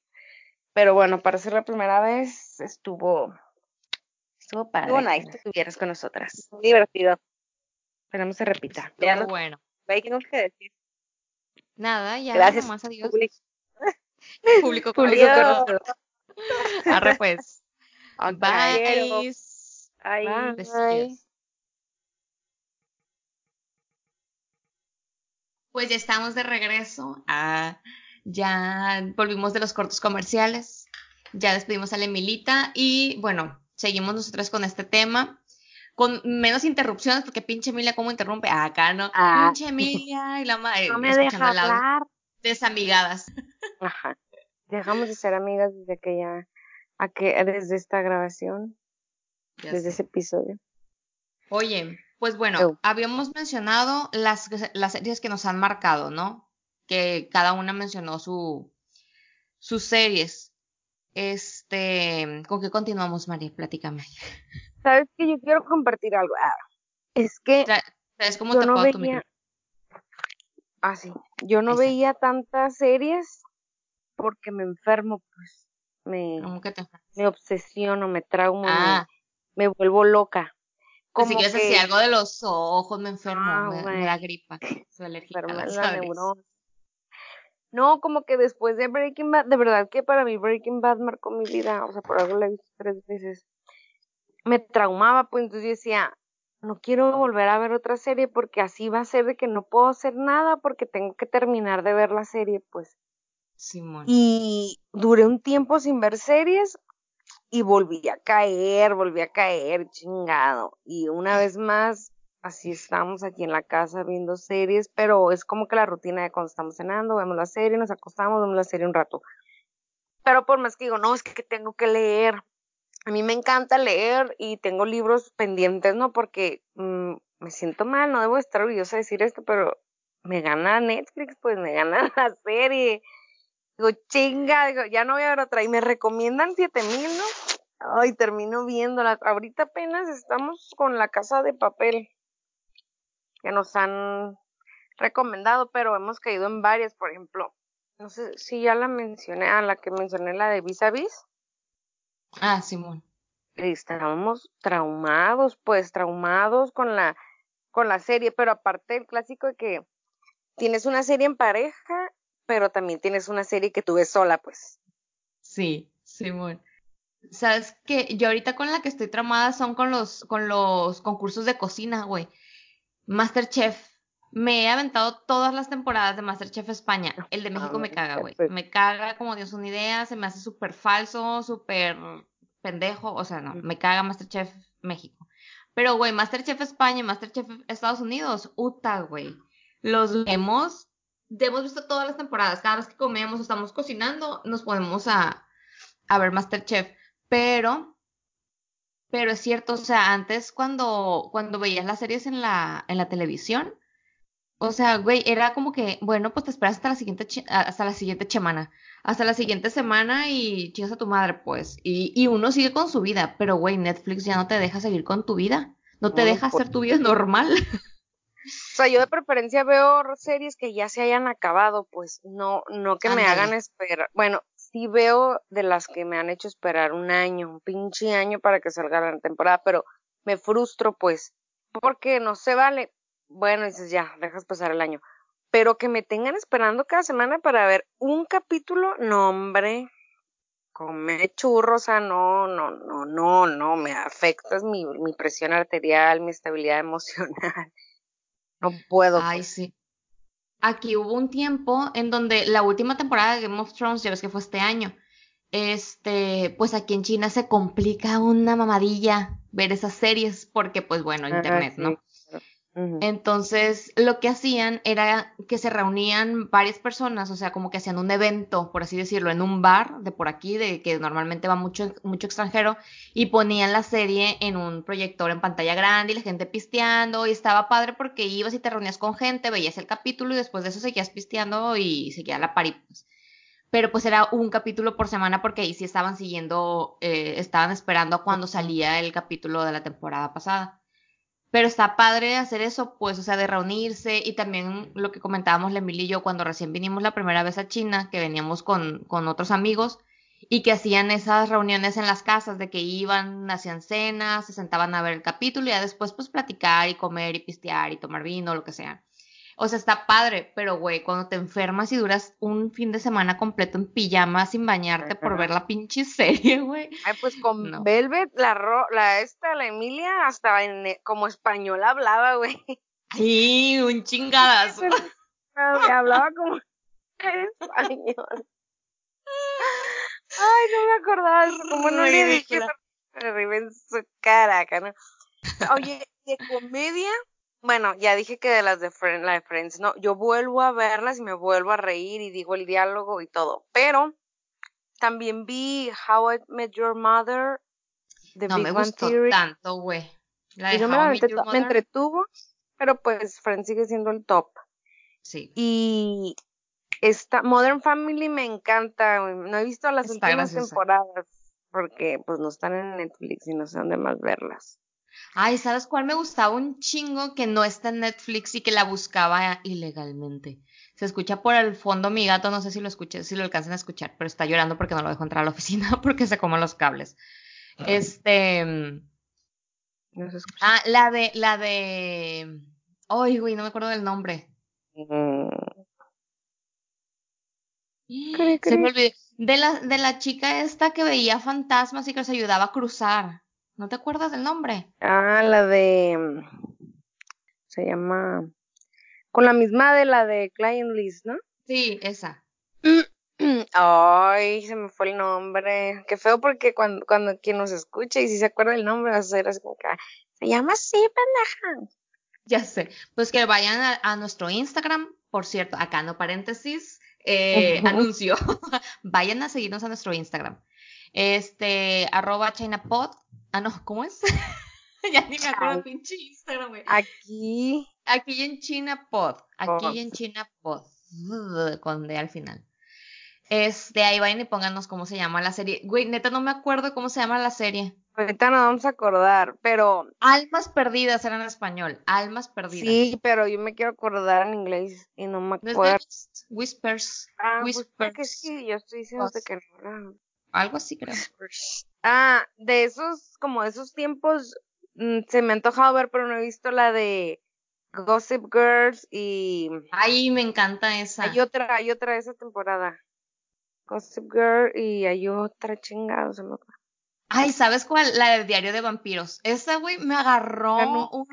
Pero bueno, para ser la primera vez estuvo Estuvo padre estuvo nice. que estuvieras con nosotras. Muy divertido. Esperamos se repita. Ya bueno. ¿Qué tengo que decir? Nada, ya. Gracias. Nomás, adiós. Público. Público, Público Arre pues. Bye. Bye. Bye. Pues ya estamos de regreso. Ah, ya volvimos de los cortos comerciales. Ya despedimos a la Emilita y bueno, seguimos nosotros con este tema. Con menos interrupciones, porque pinche Emilia, ¿cómo interrumpe? Ah, acá no. Ah. Pinche Emilia y la madre. No me deja hablar. Desamigadas. Ajá. Dejamos de ser amigas desde que ya, a que, desde esta grabación, desde ese episodio. Oye, pues bueno, habíamos mencionado las, las series que nos han marcado, ¿no? Que cada una mencionó su, sus series. Este, ¿con qué continuamos, María? Platícame. Sabes que yo quiero compartir algo. Ah, es que ¿Sabes cómo te no veía... Ah, sí. Yo no veía tantas series porque me enfermo, pues. Me, ¿Cómo que te me obsesiono, me traumo, ah. me, vuelvo loca. Como si quieres decir algo de los ojos, me enfermo, ah, me, da gripa, soy alérgica a la no, como que después de Breaking Bad, de verdad que para mí Breaking Bad marcó mi vida, o sea, por algo la he visto tres veces. Me traumaba, pues entonces yo decía, no quiero volver a ver otra serie porque así va a ser de que no puedo hacer nada porque tengo que terminar de ver la serie, pues. Y duré un tiempo sin ver series y volví a caer, volví a caer, chingado. Y una vez más así estamos aquí en la casa viendo series, pero es como que la rutina de cuando estamos cenando, vemos la serie, nos acostamos, vemos la serie un rato. Pero por más que digo, no, es que tengo que leer. A mí me encanta leer y tengo libros pendientes, ¿no? Porque mm, me siento mal, no debo estar orgullosa de decir esto, pero me gana Netflix, pues me gana la serie. Digo, chinga, digo, ya no voy a ver otra. Y me recomiendan 7000, ¿no? Ay, termino viéndola. Ahorita apenas estamos con la casa de papel que nos han recomendado, pero hemos caído en varias, por ejemplo, no sé si ya la mencioné, a la que mencioné la de Vis a Vis. Ah, Simón. Estábamos traumados, pues traumados con la con la serie, pero aparte el clásico de que tienes una serie en pareja, pero también tienes una serie que tú ves sola, pues. Sí, Simón. Sabes que yo ahorita con la que estoy traumada son con los con los concursos de cocina, güey. Masterchef. Me he aventado todas las temporadas de Masterchef España. El de México me caga, güey. Me caga como Dios una idea, se me hace súper falso, súper pendejo. O sea, no, me caga Masterchef México. Pero, güey, Masterchef España y Masterchef Estados Unidos, uta, güey. Los vemos, hemos visto todas las temporadas. Cada vez que comemos o estamos cocinando, nos ponemos a, a ver Masterchef. Pero pero es cierto, o sea, antes cuando, cuando veías las series en la, en la televisión, o sea, güey, era como que, bueno, pues te esperas hasta la siguiente, hasta la siguiente semana, hasta la siguiente semana y chingas a tu madre, pues. Y, y uno sigue con su vida, pero güey, Netflix ya no te deja seguir con tu vida, no te deja hacer tu vida normal. O sea, yo de preferencia veo series que ya se hayan acabado, pues no, no que me hagan esperar. Bueno, sí veo de las que me han hecho esperar un año, un pinche año para que salga la temporada, pero me frustro pues, porque no se vale. Bueno, dices ya, dejas pasar el año. Pero que me tengan esperando cada semana para ver un capítulo, no hombre, come churros, o sea, no, no, no, no, no, me afectas mi, mi presión arterial, mi estabilidad emocional. No puedo. Ay, pues. sí aquí hubo un tiempo en donde la última temporada de Game of Thrones, ya ves que fue este año, este, pues aquí en China se complica una mamadilla ver esas series porque, pues bueno, internet, ¿no? Entonces, lo que hacían era que se reunían varias personas, o sea, como que hacían un evento, por así decirlo, en un bar de por aquí, de que normalmente va mucho, mucho extranjero, y ponían la serie en un proyector en pantalla grande y la gente pisteando, y estaba padre porque ibas y te reunías con gente, veías el capítulo y después de eso seguías pisteando y seguía la pari. Pues. Pero pues era un capítulo por semana porque ahí sí estaban siguiendo, eh, estaban esperando a cuando salía el capítulo de la temporada pasada. Pero está padre hacer eso, pues, o sea, de reunirse y también lo que comentábamos Lemil y yo cuando recién vinimos la primera vez a China, que veníamos con, con otros amigos y que hacían esas reuniones en las casas, de que iban, hacían cenas, se sentaban a ver el capítulo y ya después pues platicar y comer y pistear y tomar vino, lo que sea. O sea, está padre, pero güey, cuando te enfermas y duras un fin de semana completo en pijama sin bañarte por ver la pinche serie, güey. Ay, pues con Velvet, la, la esta, la Emilia, hasta en, como español hablaba, güey. Sí, un chingadazo. hablaba como español. Ay, no me acordaba eso. Como no le dije en su cara, ¿no? Oye, de comedia, bueno, ya dije que de las de Friends, la de Friends, no, yo vuelvo a verlas y me vuelvo a reír y digo el diálogo y todo, pero también vi How I Met Your Mother, The no me gustó tanto, güey. La de me, me entretuvo, pero pues Friends sigue siendo el top. Sí. Y esta Modern Family me encanta, no he visto las últimas temporadas porque pues no están en Netflix y no sé dónde más verlas. Ay, ¿sabes cuál me gustaba un chingo que no está en Netflix y que la buscaba ilegalmente? Se escucha por el fondo mi gato, no sé si lo escuché, si lo alcanzan a escuchar, pero está llorando porque no lo dejo entrar a la oficina porque se comen los cables. Este. No se escucha. Ah, la de, la de. Ay, güey, no me acuerdo del nombre. Mm. Se me olvidó. De la, de la chica esta que veía fantasmas y que se ayudaba a cruzar. ¿No te acuerdas del nombre? Ah, la de. Se llama. Con la misma de la de Client List, ¿no? Sí, esa. Ay, se me fue el nombre. Qué feo porque cuando, cuando quien nos escucha y si se acuerda el nombre va a ser así como que. Se llama así, pendeja. Ya sé. Pues que vayan a, a nuestro Instagram. Por cierto, acá no paréntesis. Eh, anuncio. vayan a seguirnos a nuestro Instagram. Este, arroba ChinaPod Ah, no, ¿cómo es? ya ni me acuerdo pinche Instagram, güey. Aquí. Aquí en China Pod. Aquí en China Pod. Con D al final. Este, ahí vayan y pónganos cómo se llama la serie. Güey, neta no me acuerdo cómo se llama la serie. Ahorita no vamos a acordar, pero. Almas perdidas era en español. Almas perdidas. Sí, pero yo me quiero acordar en inglés y no me acuerdo. Whispers. Ah, pues, Whispers. que sí, yo estoy diciendo que no. Algo así creo. Ah, de esos, como de esos tiempos, mm, se me ha antojado ver, pero no he visto la de Gossip Girls y... Ay, me encanta esa. Hay otra, hay otra de esa temporada. Gossip Girl y hay otra chingada, se me Ay, ¿sabes cuál? La del Diario de Vampiros. Esa, güey, me agarró. un...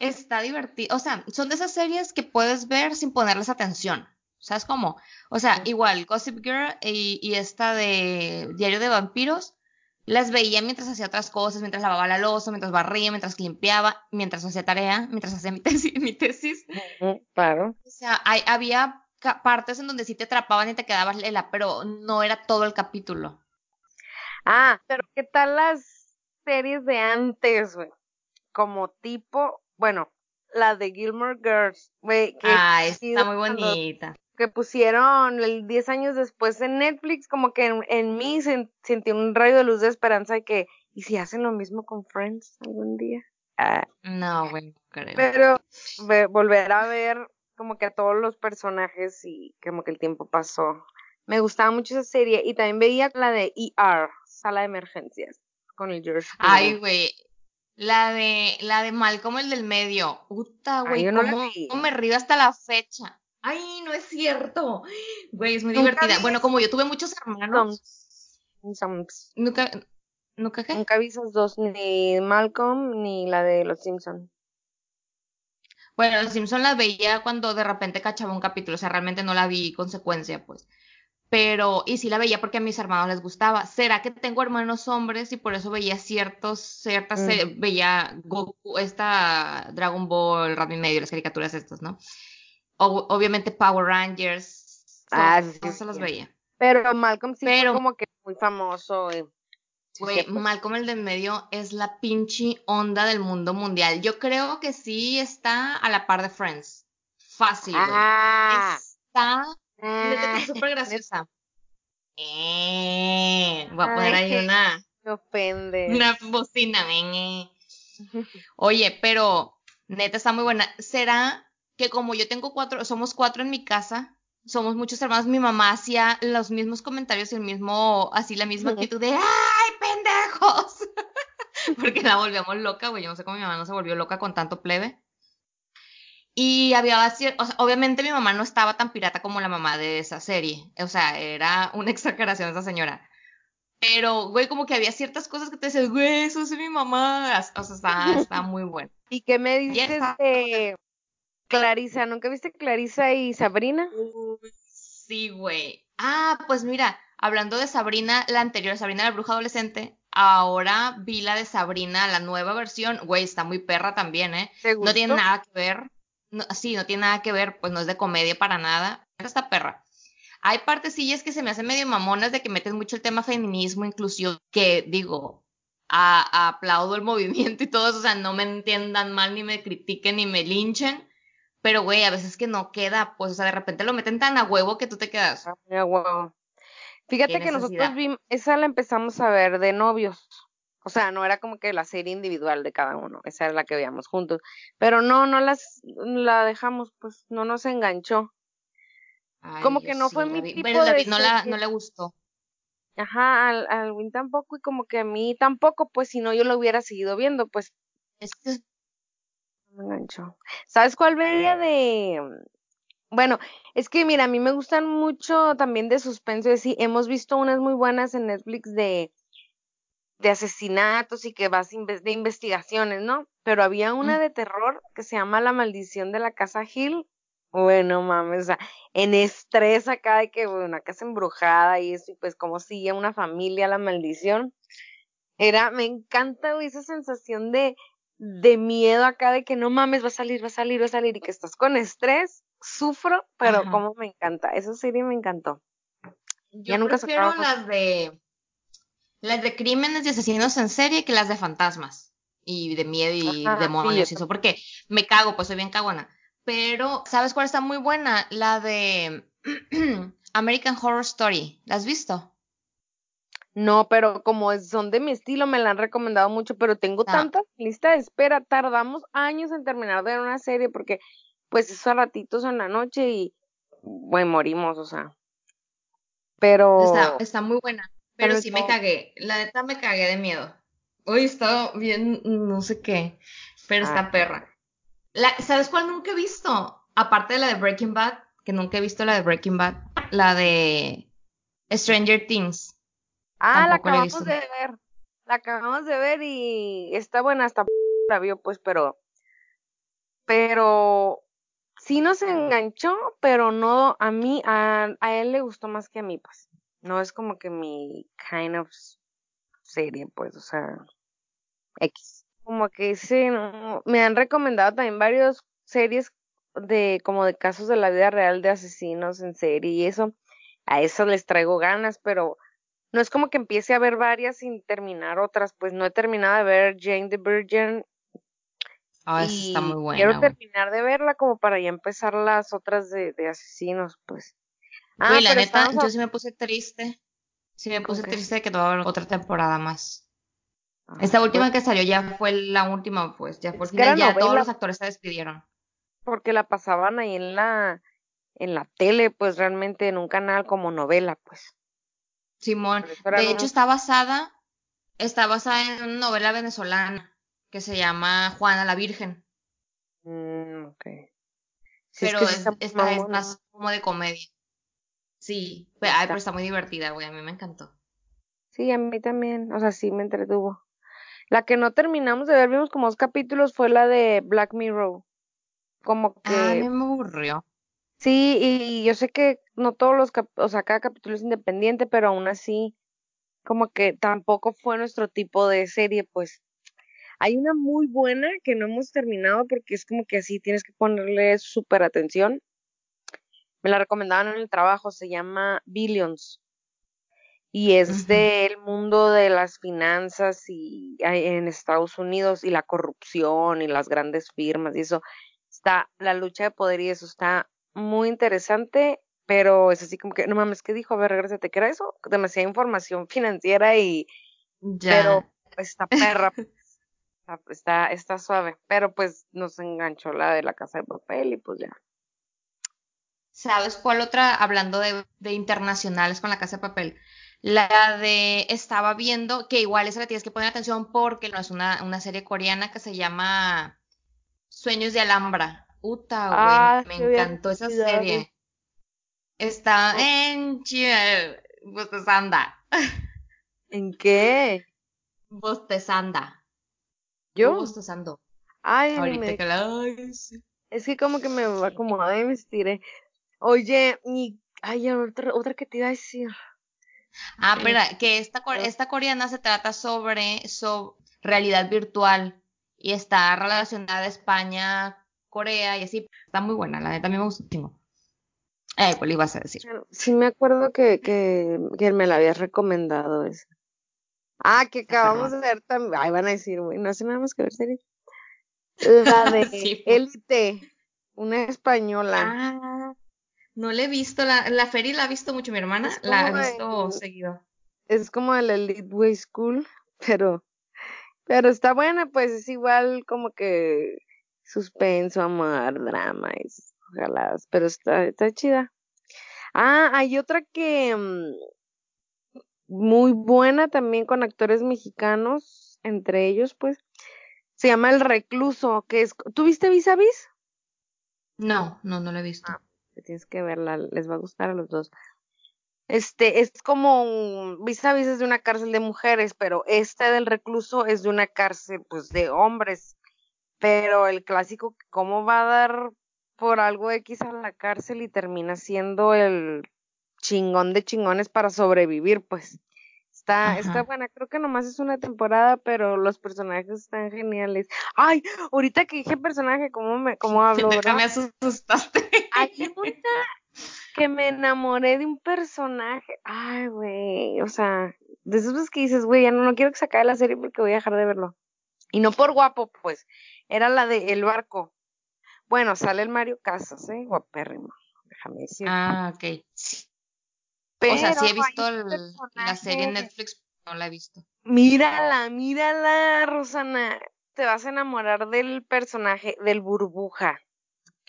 Está divertido. O sea, son de esas series que puedes ver sin ponerles atención. ¿Sabes cómo? O sea, igual, Gossip Girl y, esta de Diario de Vampiros, las veía mientras hacía otras cosas, mientras lavaba la losa, mientras barría, mientras limpiaba, mientras hacía tarea, mientras hacía mi tesis. Mi tesis. Claro. O sea, hay, había partes en donde sí te atrapaban y te quedabas lela, pero no era todo el capítulo. Ah, pero ¿qué tal las series de antes, güey? Como tipo, bueno, la de Gilmore Girls, güey. Ah, está muy bonita que pusieron el 10 años después en Netflix, como que en, mí sentí un rayo de luz de esperanza de que, ¿y si hacen lo mismo con Friends algún día? Ah. No, bueno, creo. Pero volver a ver como que a todos los personajes y como que el tiempo pasó. Me gustaba mucho esa serie y también veía la de ER, Sala de Emergencias, con el George. Ay, güey. La de, la de Malcolm, el del medio. Puta, güey, no ¿cómo me río hasta la fecha? Ay, no es cierto. Güey, es muy divertida. Bueno, como yo tuve muchos hermanos. Nunca, nunca qué? Nunca vi esos dos, ni Malcolm ni la de los Simpson. Bueno, los Simpson la veía cuando de repente cachaba un capítulo, o sea, realmente no la vi consecuencia, pues. pero, y sí la veía porque a mis hermanos les gustaba. ¿Será que tengo hermanos hombres y por eso veía ciertos, ciertas, mm. veía Goku, esta Dragon Ball, Randy Medio, las caricaturas estas, ¿no? Obviamente Power Rangers, ah, sí, se los veía. Pero Malcolm sí pero, fue como que muy famoso. Güey, Malcolm el de en medio es la pinche onda del mundo mundial. Yo creo que sí está a la par de Friends. Fácil. Ah. Está Ah, súper graciosa. Eh, voy a poner ahí una. Me ofende. Una bocina, ven. Oye, pero neta está muy buena. ¿Será que como yo tengo cuatro, somos cuatro en mi casa, somos muchos hermanos, mi mamá hacía los mismos comentarios y el mismo, así la misma actitud de ¡ay, pendejos! Porque la volvíamos loca, güey. Yo no sé cómo mi mamá no se volvió loca con tanto plebe. Y había, o sea, obviamente mi mamá no estaba tan pirata como la mamá de esa serie. O sea, era una exageración esa señora. Pero, güey, como que había ciertas cosas que te dices, güey, eso es mi mamá. O sea, está, está muy bueno. ¿Y qué me dices de Clarisa? ¿Nunca viste Clarisa y Sabrina? sí, güey. Ah, pues mira, hablando de Sabrina, la anterior, Sabrina la bruja adolescente, ahora vi la de Sabrina, la nueva versión. Güey, está muy perra también, ¿eh? No tiene nada que ver no, sí, no tiene nada que ver, pues no es de comedia para nada. Esta perra. Hay partecillas que se me hacen medio mamonas de que meten mucho el tema feminismo, inclusión, que digo, aplaudo el movimiento y todo eso, o sea, no me entiendan mal, ni me critiquen, ni me linchen, pero güey, a veces que no queda, pues, o sea, de repente lo meten tan a huevo que tú te quedas. Ah, a huevo. Fíjate que nosotros vimos, esa la empezamos a ver de novios. O sea, no era como que la serie individual de cada uno, esa era la que veíamos juntos. Pero no, no las, la dejamos, pues no nos enganchó. como que no fue mi tipo de no, la, no le gustó. Ajá, al, al Win tampoco y como que a mí tampoco, pues si no yo lo hubiera seguido viendo, pues. Es que me enganchó. ¿Sabes cuál veía de bueno, es que mira, a mí me gustan mucho también de suspenso, sí, hemos visto unas muy buenas en Netflix de de asesinatos y que vas de investigaciones, ¿no? Pero había una mm. de terror que se llama La maldición de la casa Hill. Bueno, mames, o sea, en estrés acá de que, bueno, una casa embrujada y eso, y pues como sigue una familia la maldición. Era, me encanta, esa sensación de, de miedo acá de que no mames, va a salir, va a salir, va a salir, y que estás con estrés, sufro, pero como me encanta, esa serie me encantó. Yo ya nunca prefiero las de las de crímenes y asesinos en serie que las de fantasmas y de miedo y demonios y eso, porque me cago, pues soy bien cagona. Pero, ¿sabes cuál está muy buena? La de American Horror Story. ¿La has visto? No, pero como son de mi estilo, me la han recomendado mucho, pero tengo tanta lista de espera. Tardamos años en terminar de ver una serie porque, pues, eso a ratitos en la noche y, bueno, morimos, o sea. Pero. Está, está muy buena. Pero sí me cagué. La neta me cagué de miedo. Hoy estaba bien, no sé qué. Pero está ah. perra. ¿Sabes cuál nunca he visto? Aparte de la de Breaking Bad, que nunca he visto la de Breaking Bad, la de Stranger Things. Ah, la acabamos de ver. La acabamos de ver y está buena, hasta la vio, pues, pero. Pero. Sí nos enganchó, pero no a mí, a, a él le gustó más que a mí, pues. No es como que mi kind of serie, pues, o sea, X. Como que sí, me han recomendado también varias series de como de casos de la vida real de asesinos en serie y eso. A eso les traigo ganas, pero no es como que empiece a ver varias sin terminar otras, pues no he terminado de ver Jane the Virgin. Ah, está muy buena. Quiero terminar de verla como para ya empezar las otras de, de asesinos, pues. Ah, la neta, yo sí me puse triste. Sí me puse triste de que no va a haber otra temporada más. Ah, Esta última pues que salió ya fue la última, pues, ya por final ya todos los actores se despidieron. Porque la pasaban ahí en la en la tele, pues realmente en un canal como novela, pues. Simón, de hecho está basada está basada en una novela venezolana que se llama Juana la Virgen. Mm, okay. pero esta es más como de comedia. Sí, pero, pero está muy divertida, güey, a mí me encantó. Sí, a mí también, o sea, sí me entretuvo. La que no terminamos de ver, vimos como dos capítulos, fue la de Black Mirror. Como que... A mí me aburrió. Sí, y yo sé que no todos los, o sea, cada capítulo es independiente, pero aún así, como que tampoco fue nuestro tipo de serie, pues. Hay una muy buena que no hemos terminado porque es como que así tienes que ponerle súper atención. Me la recomendaban en el trabajo, se llama Billions. Y es del mundo de las finanzas y en Estados Unidos y la corrupción y las grandes firmas y eso. Está la lucha de poder y eso está muy interesante, pero es así como que, no mames, ¿qué dijo? A ver, regresate, ¿qué era eso? Demasiada información financiera y... Ya. Pero está perra, está, está suave, pero pues nos enganchó la de la casa de papel y pues ya. ¿Sabes cuál otra, hablando de, de internacionales con la casa de papel? La de estaba viendo, que igual esa le tienes que poner atención porque no es una, una serie coreana que se llama Sueños de Alhambra. Uta, güey, ah, me encantó esa serie. Está en Bostezanda. ¿En qué? Bostezanda. ¿Yo? Bostezando. Ay, Ahorita que la... Es que como que me acomodé y me estiré. Oye, y... Ay, otra, otra que te iba a decir. Ah, pero que esta, esta coreana se trata sobre, sobre realidad virtual y está relacionada a España Corea y así. Está muy buena, la neta, a mí me gusta muchísimo. Eh, ¿cuál ibas a decir? Sí me acuerdo que, que, que me la habías recomendado esa. Ah, que acabamos de ver también. Ay, van a decir, güey, no hace nada más que ver series. La de Élite, una española. Ah, no la he visto, la, la Ferry la ha visto mucho mi hermana, la ha visto seguido. Es como el Elite Way School, pero, pero está buena, pues es igual como que suspenso, amor, drama y ojalá, pero está, está chida. Ah, hay otra que mm, muy buena también con actores mexicanos, entre ellos, pues, se llama El Recluso, que es, ¿tú viste Vis a Vis? No, no, no la he visto. Ah, tienes que verla, les va a gustar a los dos. Este, es como un, vis a vis es de una cárcel de mujeres, pero este del recluso es de una cárcel, pues, de hombres pero el clásico, ¿cómo va a dar por algo X a la cárcel y termina siendo el chingón de chingones para sobrevivir? Pues está, está buena, creo que nomás es una temporada, pero los personajes están geniales. Ay, ahorita que dije personaje, ¿cómo me, cómo hablo? ¿verdad? me asustaste. Hay una que me enamoré de un personaje. Ay, güey, o sea, de esos que dices, güey, ya no, no quiero que se acabe la serie porque voy a dejar de verlo. Y no por guapo, pues, era la de El Barco. Bueno, sale el Mario Casas, ¿eh? Guapérrimo, déjame decir. Ah, ok. Pero o sea, sí he visto la serie en Netflix, no la he visto. Mírala, mírala, Rosana. Te vas a enamorar del personaje, del burbuja.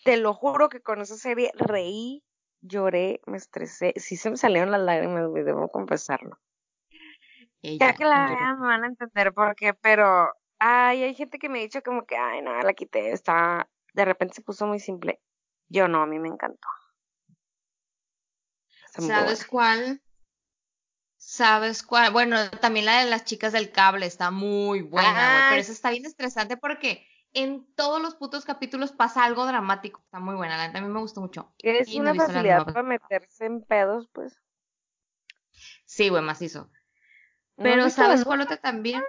Te lo juro que con esa serie reí, lloré, me estresé. Sí se me salieron las lágrimas, debo confesarlo. ya que la vean me van a entender por qué, pero Ay, hay gente que me ha dicho como que, ay, no, la quité, está, de repente se puso muy simple. Yo no, a mí me encantó. ¿Sabes cuál? ¿Sabes cuál? Bueno, también la de las chicas del cable está muy buena, pero esa está bien estresante porque en todos los putos capítulos pasa algo dramático. Está muy buena, la a mí me gustó mucho. Es una facilidad para meterse en pedos, pues. Sí, güey, macizo. Pero ¿sabes cuál otra también?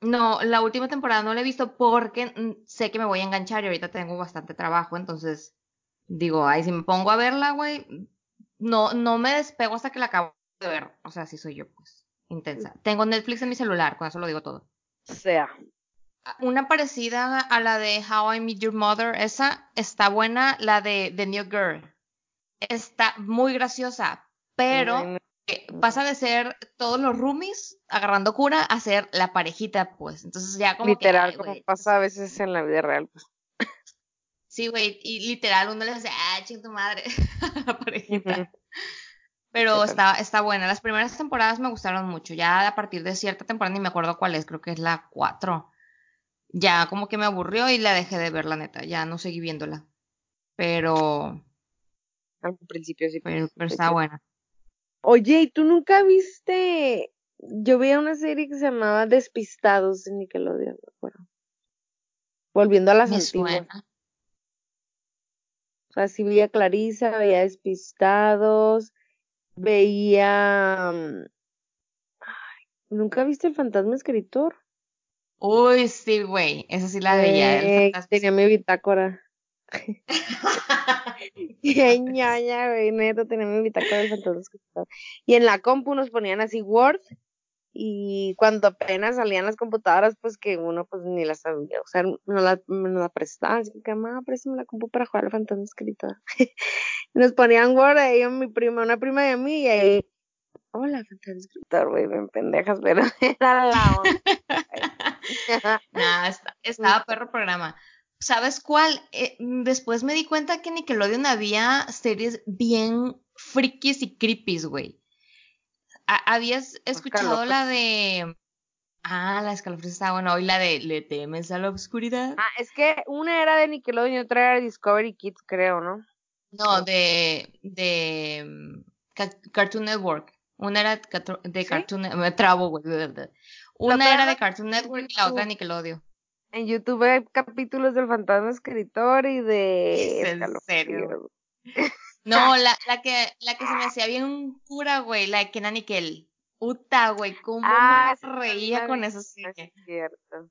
No, la última temporada no la he visto porque mm, sé que me voy a enganchar y ahorita tengo bastante trabajo, entonces digo, ay, si me pongo a verla, güey, no, no me despego hasta que la acabo de ver. O sea, así soy yo, pues, intensa. Tengo Netflix en mi celular, con eso lo digo todo. Sea. Una parecida a la de How I Met Your Mother, esa está buena, la de The New Girl. Está muy graciosa, pero pasa de ser todos los roomies agarrando cura a ser la parejita, pues. Entonces ya como literal, como pasa a veces en la vida real, pues. Sí, güey, y literal uno le dice, ah, ching tu madre, la parejita. Pero está, está buena. Las primeras temporadas me gustaron mucho. Ya a partir de cierta temporada, ni me acuerdo cuál es, creo que es la 4. Ya como que me aburrió y la dejé de ver, la neta. Ya no seguí viéndola. Pero. Al principio sí. Pero, pero está buena. Oye, ¿y tú nunca viste? Yo veía una serie que se llamaba Despistados en Nickelodeon, me acuerdo. Volviendo a las antiguas. sea, sí veía Clarisa, veía Despistados, veía... Mm, ¿Nunca viste El Fantasma Escritor? Uy, sí, güey, esa sí la veía. Eh, tenía mi bitácora. Y en la compu nos ponían así Word y cuando apenas salían las computadoras, pues que uno pues ni las sabía, o sea, no la, me la prestaban, así que mamá, préstame la compu para jugar al fantasma escritor. nos ponían Word ahí mi prima, una prima de mí, y ahí, hola fantasma escritor, güey, ven pendejas, pero era la onda. nah, estaba perro programa. ¿Sabes cuál? Eh, después me di cuenta que Nickelodeon había series bien frikis y creepies, güey. ¿Habías escuchado la de... Ah, la escalofríos estaba bueno. Hoy la de ¿Le temes a la oscuridad? Ah, es que una era de Nickelodeon y otra era de Discovery Kids, creo, ¿no? No, de... de mm, Cartoon Network. Una era de Cartoon Network. Me trabo, güey. Una era de Cartoon Network y la otra de Nickelodeon. En YouTube hay capítulos del fantasma escritor y de... ¿Es en serio? No, la, la, que, la que se me hacía bien cura, güey, la de Kenan Nickel. Uta, güey, cómo ah, me reía con eso. Sí. Es cierto.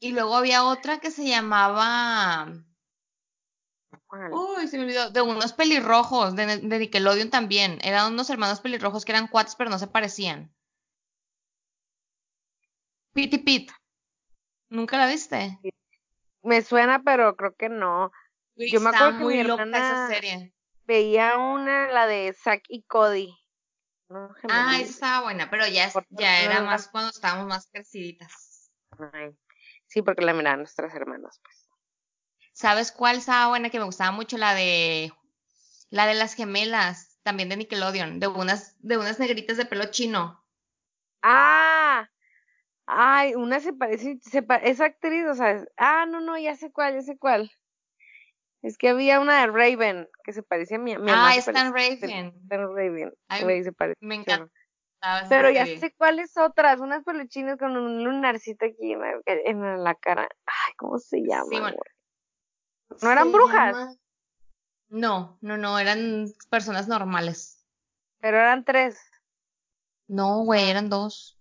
Y luego había otra que se llamaba... Uy, se me olvidó. De unos pelirrojos, de, de Nickelodeon también. Eran unos hermanos pelirrojos que eran cuates, pero no se parecían. Pit y Pit. ¿Nunca la viste? Me suena, pero creo que no. Yo me acuerdo que mi hermana... esa serie veía una, la de Zack y Cody. ah, esa estaba buena, pero ya, ya era más cuando estábamos más creciditas. sí, porque la miraban nuestras hermanas, pues. ¿Sabes cuál estaba buena que me gustaba mucho? La de la de las gemelas, también de Nickelodeon, de unas de unas negritas de pelo chino. Ah, ay, una se parece, se esa actriz, o sea, ah, no, no, ya sé cuál, ya sé cuál. Es que había una de Raven que se parecía a mi, mi Ah, Stan Raven. Stan Raven. se parece. Me encanta. Pero ya sé cuáles otras, unas peluchinas con un lunarcito aquí en la, cara. Ay, ¿cómo se llama? ¿No eran brujas? No, no, no, eran personas normales. Pero eran tres. No, güey, eran dos.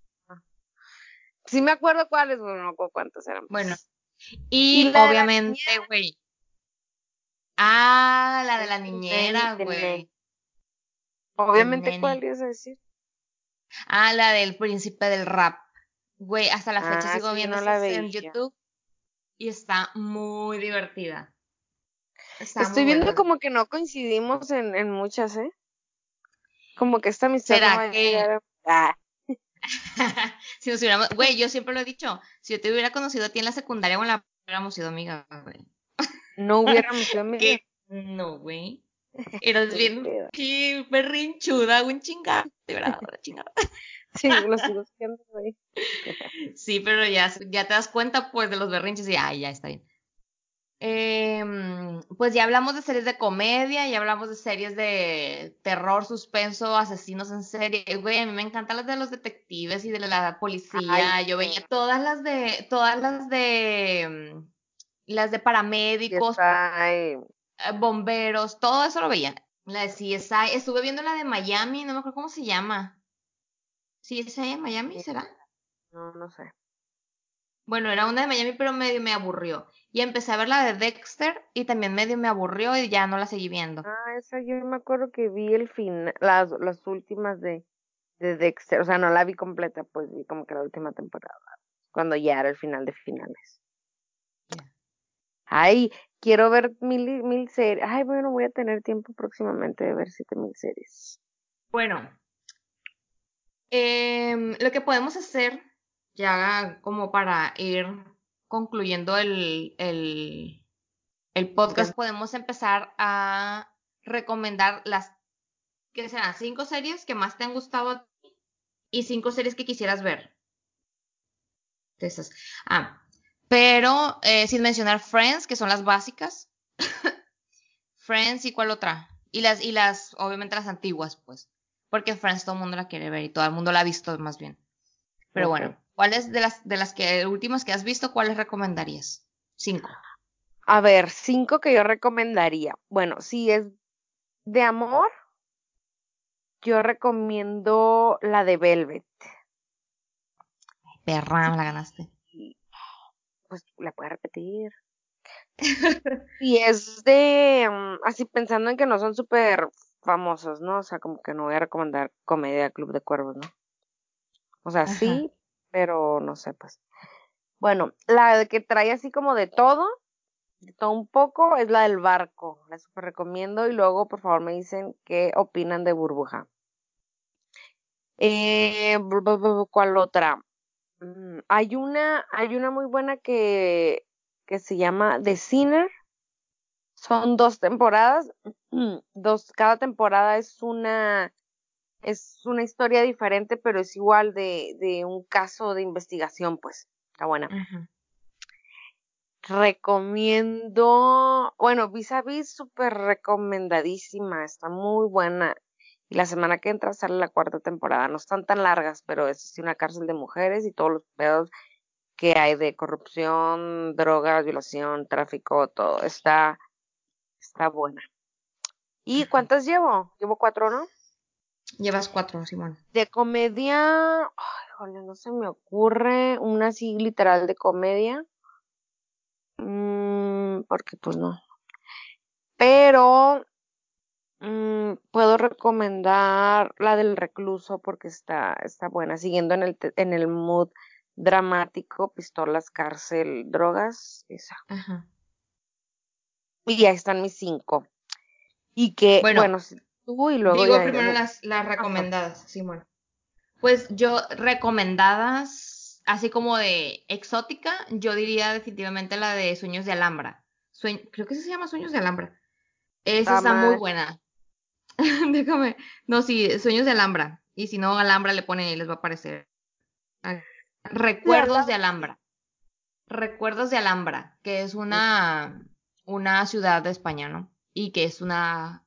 Sí me acuerdo cuáles, bueno, no acuerdo cuántos eran. Bueno. Y, obviamente, güey, Ah, la de la niñera, güey. Obviamente, ¿cuál ibas a decir? Ah, la del príncipe del rap. Güey, hasta la fecha ah, sigo viendo la en YouTube y está muy divertida. Estoy viendo como que no coincidimos en, en muchas, ¿eh? Como que esta amistad ¿Será que... Ah. Si nos hubiéramos, güey, yo siempre lo he dicho, si yo te hubiera conocido a ti en la secundaria o en la hubiéramos sido amigas, güey. No hubiéramos sido amigas. No, güey. Eras bien qué berrinchuda, un chingado, verdad, chingada. Sí, lo sigo siendo, güey. Sí, pero ya, ya te das cuenta, pues, de los berrinches y, ay, ya está bien. Eh, pues ya hablamos de series de comedia, ya hablamos de series de terror, suspenso, asesinos en serie. Güey, a mí me encantan las de los detectives y de la policía. Yo veía todas las de, todas las de las de paramédicos, eh, bomberos, todo eso lo veía. La de CSI, estuve viendo la de Miami, no me acuerdo cómo se llama. ¿CSI en Miami será? No, no sé. Bueno, era una de Miami, pero medio me aburrió. Y empecé a ver la de Dexter y también medio me aburrió y ya no la seguí viendo. Ah, esa yo me acuerdo que vi el final, las, las últimas de, de Dexter, o sea, no la vi completa, pues vi como que la última temporada, cuando ya era el final de finales. Ay, quiero ver mil, mil series. Ay, bueno, voy a tener tiempo próximamente de ver siete mil series. Bueno, em, lo que podemos hacer, ya como para ir concluyendo el, el, el podcast, podemos empezar a recomendar las que serán cinco series que más te han gustado y cinco series que quisieras ver. Ah, pero eh, sin mencionar Friends, que son las básicas. Friends y cuál otra. Y las, y las, obviamente las antiguas, pues. Porque Friends todo el mundo la quiere ver y todo el mundo la ha visto más bien. Pero bueno, ¿cuáles de las, de las que últimas que has visto, cuáles recomendarías? Cinco. A ver, cinco que yo recomendaría. Bueno, si es de amor, yo recomiendo la de Velvet. Perra, me la ganaste. Pues la puedes repetir. y es de, mm, así pensando en que no son súper famosos, ¿no? O sea, como que no voy a recomendar Comedia Club de Cuervos, ¿no? O sea, sí, pero no sé, pues. Bueno, la que trae así como de todo, de todo un poco, es la del barco. La super recomiendo y luego, por favor, me dicen qué opinan de Burbuja. Eh, ¿Cuál otra? Mm, hay una, hay una muy buena que, que se llama The Sinner. Son dos temporadas. Dos, cada temporada es una, es una historia diferente, pero es igual de, de un caso de investigación, pues. Está buena. Recomiendo, bueno, Vis a Vis, súper recomendadísima, está muy buena. Y la semana que entra sale la cuarta temporada. No están tan largas, pero es una cárcel de mujeres y todos los pedos que hay de corrupción, drogas, violación, tráfico, todo. Está, está buena. ¿Y cuántas llevo? Llevo cuatro, ¿no? Llevas cuatro, Simón. De comedia, ay, joder, no se me ocurre una así literal de comedia. Mm, porque pues no. Pero Mm, puedo recomendar la del recluso porque está, está buena, siguiendo en el, en el mood dramático, pistolas, cárcel, drogas, esa. Ajá. Y ya están mis cinco. Y que, bueno, tú y luego. Digo primero las, las recomendadas, Simón. Pues yo, recomendadas, así como de exótica, yo diría definitivamente la de Sueños de Alhambra. creo que se llama Sueños de Alhambra. Esa está muy buena. Déjame. No, sí, Sueños de Alhambra. Y si no, Alhambra le pone y les va a aparecer. Recuerdos de Alhambra. Recuerdos de Alhambra, que es una, una ciudad de España, ¿no? Y que es una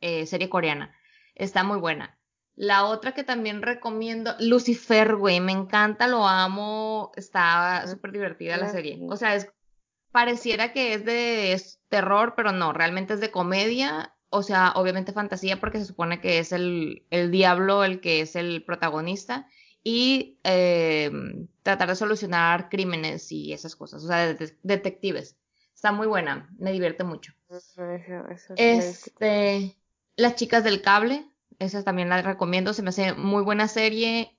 eh, serie coreana. Está muy buena. La otra que también recomiendo, Lucifer, güey, me encanta, lo amo, está súper divertida la serie. O sea, es, pareciera que es de terror, pero no, realmente es de comedia o sea, obviamente fantasía porque se supone que es el, el diablo el que es el protagonista y eh, tratar de solucionar crímenes y esas cosas, o sea, detectives. Está muy buena, me divierte mucho. este, Las chicas del cable, esa también la recomiendo, se me hace muy buena serie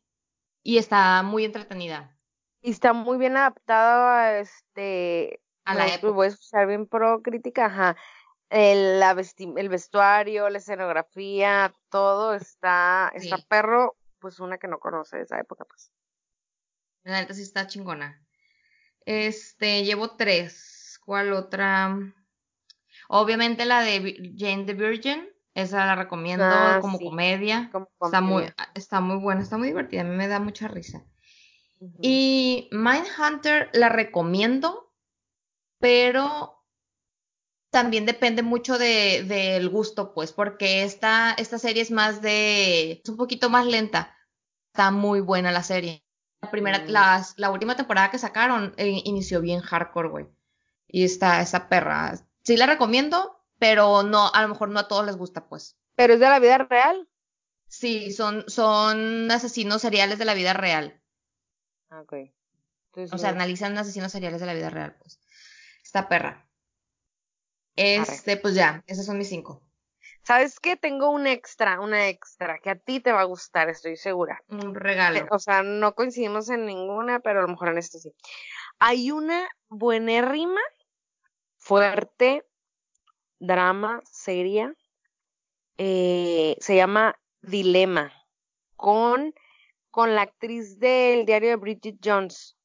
y está muy entretenida. Y está muy bien adaptada a este a la época. Voy a escuchar bien pro crítica, ajá el, la el vestuario, la escenografía, todo está, está perro, pues una que no conoce de esa época, pues. La neta sí está chingona. Este, llevo tres. ¿Cuál otra? Obviamente la de Jane the Virgin, esa la recomiendo ah, como, comedia. Está muy, está muy buena, está muy divertida, a mí me da mucha risa. Y Mindhunter la recomiendo, pero también depende mucho del de, gusto, pues, porque esta, esta serie es más de, es un poquito más lenta. Está muy buena la serie. La primera, mm. la última temporada que sacaron eh, inició bien hardcore, güey. Y está esa perra. Sí la recomiendo, pero no, a lo mejor no a todos les gusta, pues. ¿Pero es de la vida real? Sí, son, son asesinos seriales de la vida real. Ah, ok. o sea, analizan asesinos seriales de la vida real, pues. Esta perra. Este, pues ya, esas son mis cinco. ¿Sabes qué? Tengo un extra, una extra, que a ti te va a gustar, estoy segura. Un regalo. O sea, no coincidimos en ninguna, pero a lo mejor en este sí. Hay una buenérrima, fuerte, drama, seria, eh, se llama Dilema, con, con la actriz del diario de Bridget Jones.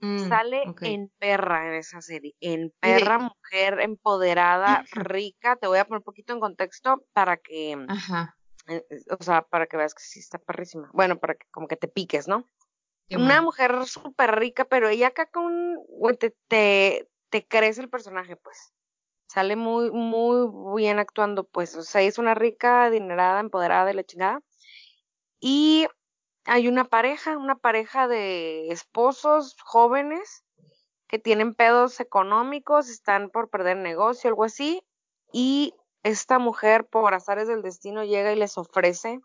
Mm, Sale en perra en esa serie, en perra, mujer empoderada, rica. Te voy a poner un poquito en contexto para que, Ajá. Eh, eh, o sea, para que veas que sí está perrísima. Bueno, para que como que te piques, ¿no? Una mujer súper rica, pero ella acá con, te, te, te crece el personaje, pues. Sale muy, muy bien actuando, pues. O sea, es una rica, adinerada, empoderada de la chingada. Y hay una pareja, una pareja de esposos jóvenes que tienen pedos económicos, están por perder negocio, algo así, y esta mujer por azares del destino llega y les ofrece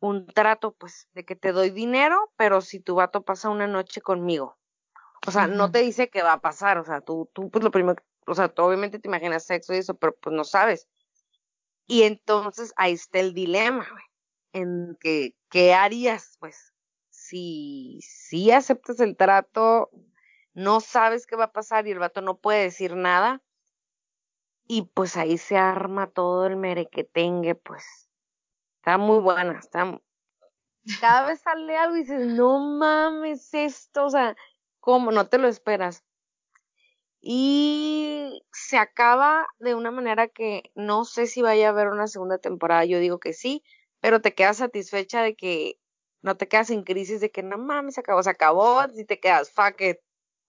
un trato, pues, de que te doy dinero, pero si tu vato pasa una noche conmigo. O sea, no te dice que va a pasar, o sea, tú, tú, pues lo primero, o sea, tú obviamente te imaginas sexo y eso, pero pues no sabes. Y entonces ahí está el dilema, güey, en que, ¿qué harías, pues? Si, si aceptas el trato, no sabes qué va a pasar y el vato no puede decir nada, y pues ahí se arma todo el merequetengue, pues. Está muy buena, está... Cada vez sale algo y dices, no mames esto, o sea, ¿cómo? No te lo esperas. Y se acaba de una manera que no sé si vaya a haber una segunda temporada, yo digo que sí, pero te quedas satisfecha de que no te quedas en crisis de que no mames, se acabó, se acabó, si te quedas, fuck it.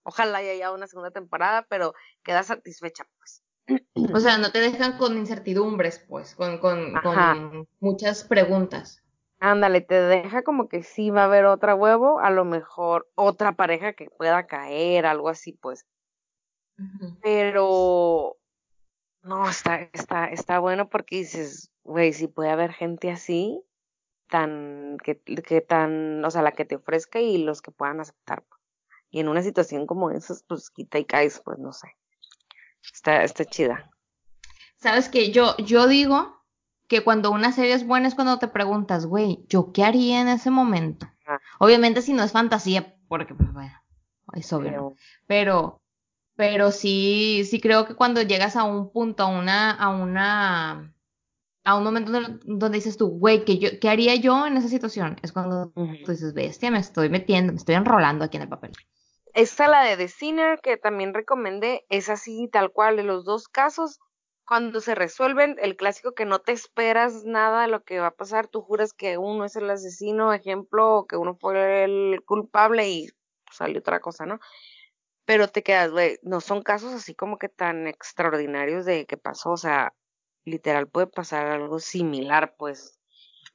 Ojalá haya una segunda temporada, pero quedas satisfecha, pues. O sea, no te dejan con incertidumbres, pues, con, con, con muchas preguntas. Ándale, te deja como que sí va a haber otra huevo, a lo mejor otra pareja que pueda caer, algo así, pues. Pero no, está, está, está bueno porque dices, güey, si puede haber gente así, tan, que, que tan, o sea, la que te ofrezca y los que puedan aceptar. Pues. Y en una situación como esa, pues quita y caes, pues no sé. Está, está chida. Sabes que yo, yo digo que cuando una serie es buena es cuando te preguntas, güey, ¿yo qué haría en ese momento? Obviamente si no es fantasía, porque pues bueno, es obvio. Pero, pero sí, sí creo que cuando llegas a un punto, a una, a una, a un momento donde, dices tú, güey, ¿qué, yo, ¿qué haría yo en esa situación? Es cuando tú dices, bestia, me estoy metiendo, me estoy enrolando aquí en el papel. Esta, la de The Sinner, que también recomendé, es así, tal cual, en los dos casos, cuando se resuelven, el clásico que no te esperas nada de lo que va a pasar, tú juras que uno es el asesino, ejemplo, o que uno fue el culpable y salió otra cosa, ¿no? Pero te quedas, güey, no son casos así como que tan extraordinarios de que pasó, o sea, literal puede pasar algo similar, pues.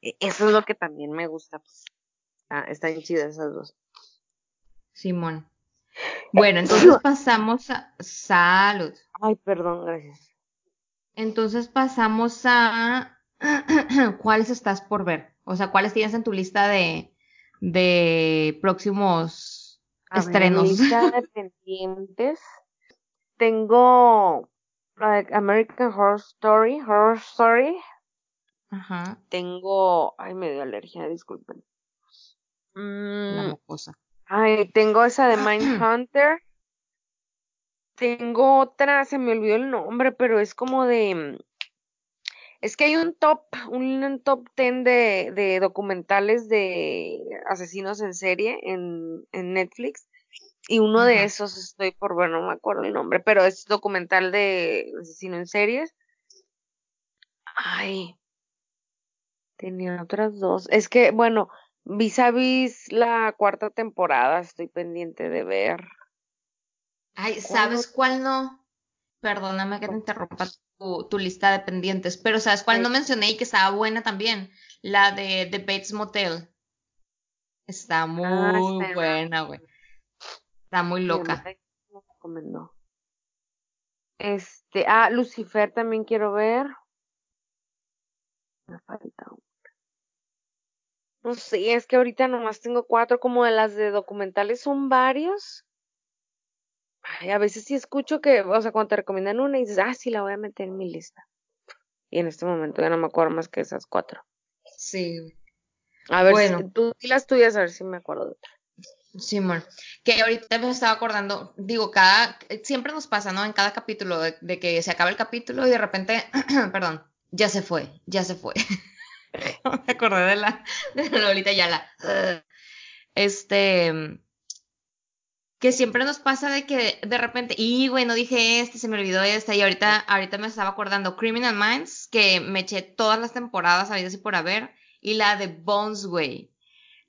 E, eso es lo que también me gusta, pues. Ah, están chidas esas dos. Simón. Bueno, entonces pasamos a salud. Ay, perdón, gracias. Entonces pasamos a cuáles estás por ver. O sea, cuáles tienes en tu lista de, de próximos estrenos. Ver, lista de pendientes. Tengo American Horror Story, Horror Story. Ajá. Tengo, ay, me dio alergia, disculpen. La mocosa. Ay, tengo esa de Mindhunter. Tengo otra, se me olvidó el nombre, pero es como de. Es que hay un top, un top ten de, de documentales de asesinos en serie en, en Netflix. Y uno de esos estoy por ver, no me acuerdo el nombre, pero es documental de asesino en series. Ay, tenía otras dos. Es que, bueno, Vis a vis la cuarta temporada, estoy pendiente de ver. Ay, ¿sabes cuál no? Perdóname que te interrumpa tu, lista de pendientes, pero ¿sabes cuál no mencioné y que estaba buena también? La de The Bates Motel. Está ah, muy buena, güey. Está muy loca. Este, ah, Lucifer también quiero ver. Me falta no sé, es que ahorita nomás tengo cuatro, como de las de documentales son varios. Ay, a veces sí escucho que, o sea, cuando te recomiendan una y dices, ah, sí, la voy a meter en mi lista. Y en este momento ya no me acuerdo más que esas cuatro. Sí. A ver, bueno. tú y las tuyas, a ver si me acuerdo de otra. Simón, que ahorita me estaba acordando, digo, cada, siempre nos pasa, ¿no? En cada capítulo, de que se acaba el capítulo y de repente, perdón, ya se fue, ya se fue. me acordé de la, de la Lolita Yala. Este, que siempre nos pasa de que de repente, y bueno, dije este, se me olvidó esta, y ahorita, ahorita me estaba acordando Criminal Minds, que me eché todas las temporadas habidas y por haber, y la de Bones, güey.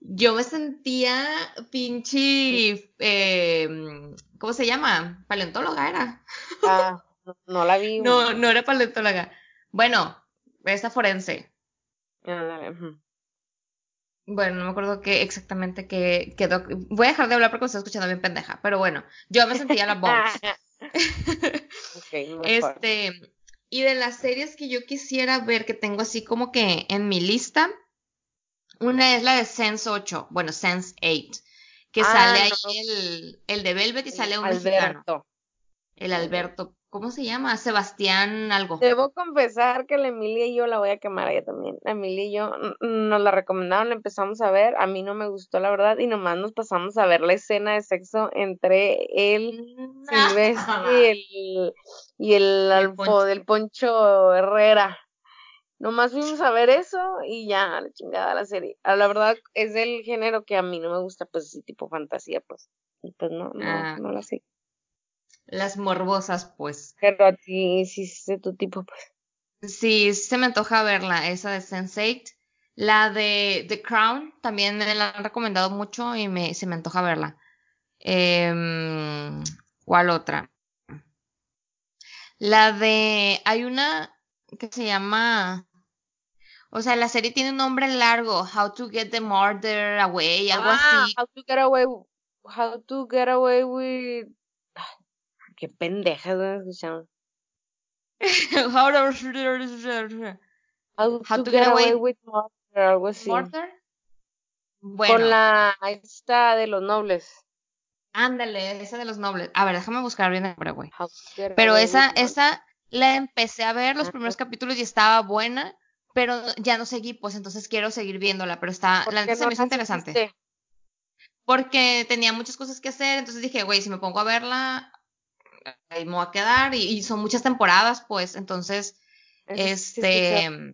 Yo me sentía pinche, eh, ¿cómo se llama? Paleontóloga era. Ah, no la vi. no, no era paleontóloga. Bueno, esa forense. Bueno, no me acuerdo qué exactamente qué quedó. Voy a dejar de hablar porque me estoy escuchando bien pendeja, pero bueno, yo me sentía la boss. este, y de las series que yo quisiera ver, que tengo así como que en mi lista, una es la de Sense 8, bueno, Sense 8, que ah, sale ahí el, el, de Velvet y sale un Alberto. El Alberto ¿Cómo se llama? Sebastián algo. Debo confesar que la Emilia y yo la voy a quemar a ella también. La Emilia y yo nos la recomendaron, la empezamos a ver. A mí no me gustó, la verdad, y nomás nos pasamos a ver la escena de sexo entre él, Silvestre y el, y el, Alfo del Poncho Herrera. Nomás fuimos a ver eso y ya, la chingada la serie. Ah, la verdad es del género que a mí no me gusta, pues así tipo fantasía, pues. Y pues no, no, ah. no la sé. Las morbosas, pues. Pero a ti sí es de tu tipo, pues. Sí, se me antoja verla, esa de Sense8. La de The Crown también me la han recomendado mucho y me, se me antoja verla. Eh, ¿Cuál otra? La de. Hay una que se llama. O sea, la serie tiene un nombre largo. How to get the murder away, algo ah, así. How to get away. How to get away with qué pendejas ¿no? escuchamos. How to, get, away, with murder, algo así. ¿Murder? Bueno. Con la esta de los nobles. Ándale, esa de los nobles. A ver, déjame buscar bien el güey. Pero esa, esa la empecé a ver los primeros capítulos y estaba buena, pero ya no seguí, pues entonces quiero seguir viéndola, pero está, la no se interesante. Porque tenía muchas cosas que hacer, entonces dije, güey, si me pongo a verla, ahí me voy a quedar y, son muchas temporadas, pues, entonces, este,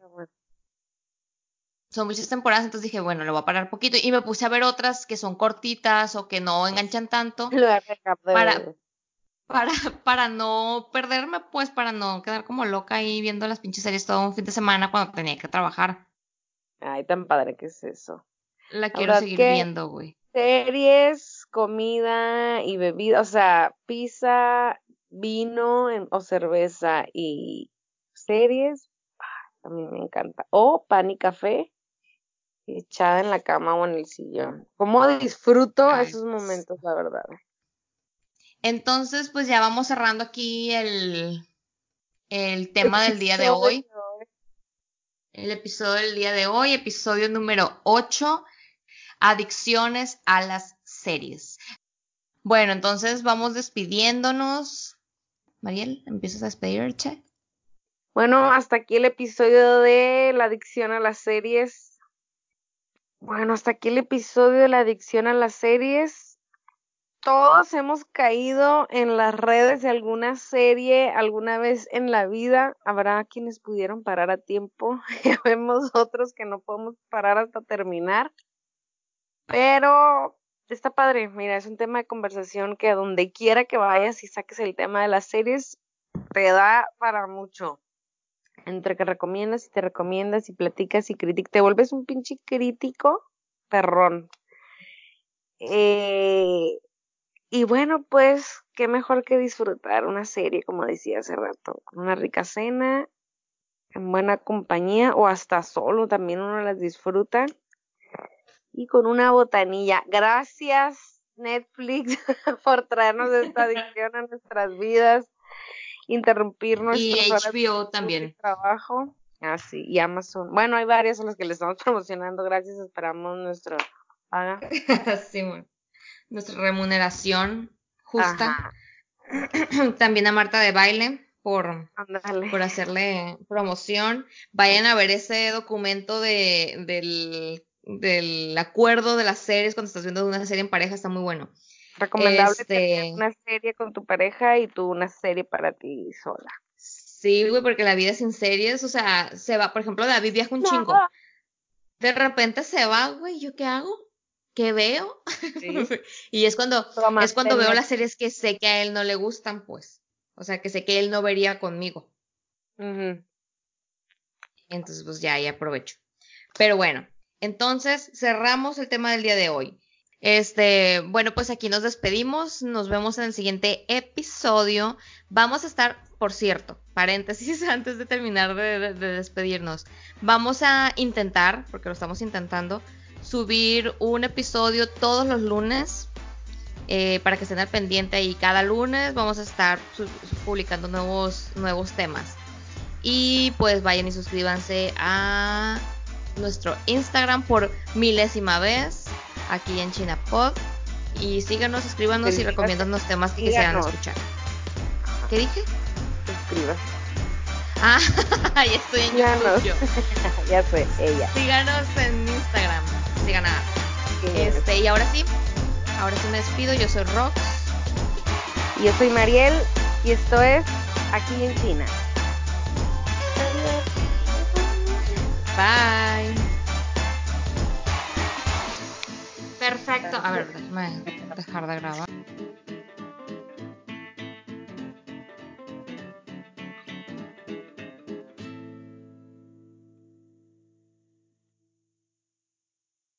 son muchas temporadas, entonces dije, bueno, le voy a parar poquito y me puse a ver otras que son cortitas o que no enganchan tanto para, para, para no perderme, pues, para no quedar como loca ahí viendo las pinches series todo un fin de semana cuando tenía que trabajar. Ay, tan padre que es eso. La quiero seguir viendo, güey. Series, comida y bebida, o sea, pizza, vino o cerveza y series, a mí me encanta. O pan y café echada en la cama o en el sillón. ¿Cómo disfruto esos momentos, la verdad? Entonces, pues ya vamos cerrando aquí el, el tema del día de hoy. El episodio del día de hoy, episodio número 8, adicciones a las series. Bueno, entonces vamos despidiéndonos. Mariel, ¿empiezas a despedirte? Bueno, hasta aquí el episodio de la adicción a las series. Bueno, hasta aquí el episodio de la adicción a las series. Todos hemos caído en las redes de alguna serie alguna vez en la vida. Habrá quienes pudieron parar a tiempo. Ya vemos otros que no podemos parar hasta terminar. Pero está padre, mira, es un tema de conversación que donde quiera que vayas y saques el tema de las series, te da para mucho. Entre que recomiendas y te recomiendas y platicas y criticas, te vuelves un pinche crítico perrón. Eh, y bueno, pues, qué mejor que disfrutar una serie, como decía hace rato, con una rica cena, en buena compañía o hasta solo también uno las disfruta y con una botanilla. Gracias Netflix por traernos esta adicción a nuestras vidas, interrumpir nuestro y HBO también. trabajo. Ah, sí, y Amazon. Bueno, hay varias a las que le estamos promocionando. Gracias, esperamos nuestro paga. sí, Nuestra remuneración justa. también a Marta de Baile por, por hacerle promoción. Vayan a ver ese documento de, del del acuerdo de las series cuando estás viendo una serie en pareja está muy bueno. Recomendable este... una serie con tu pareja y tú una serie para ti sola. Sí, güey, porque la vida sin series, o sea, se va, por ejemplo, David viaja un chingo. De repente se va, güey, ¿yo qué hago? ¿Qué veo? y es cuando, es cuando veo las series que sé que a él no le gustan, pues. O sea, que sé que él no vería conmigo. Entonces, pues ya, ahí aprovecho. Pero bueno, entonces, cerramos el tema del día de hoy. Este, bueno, pues aquí nos despedimos. Nos vemos en el siguiente episodio. Vamos a estar, por cierto, paréntesis antes de terminar de, despedirnos. Vamos a intentar, porque lo estamos intentando, subir un episodio todos los lunes eh, para que estén al pendiente y cada lunes vamos a estar publicando nuevos, nuevos temas. Y pues vayan y suscríbanse a nuestro Instagram por milésima vez aquí en ChinaPod. Y síganos, escríbanos y recomiendan los temas que quisieran escuchar. ¿Qué dije? Escriba. Ah, ya estoy en YouTube. ya fue ella. Síganos en Instagram. Sigan a. Este, y ahora sí, ahora sí me despido. Yo soy Rox. Y yo soy Mariel. Y esto es Aquí en China. Bye. Perfecto. A ver, déjame dejar de grabar.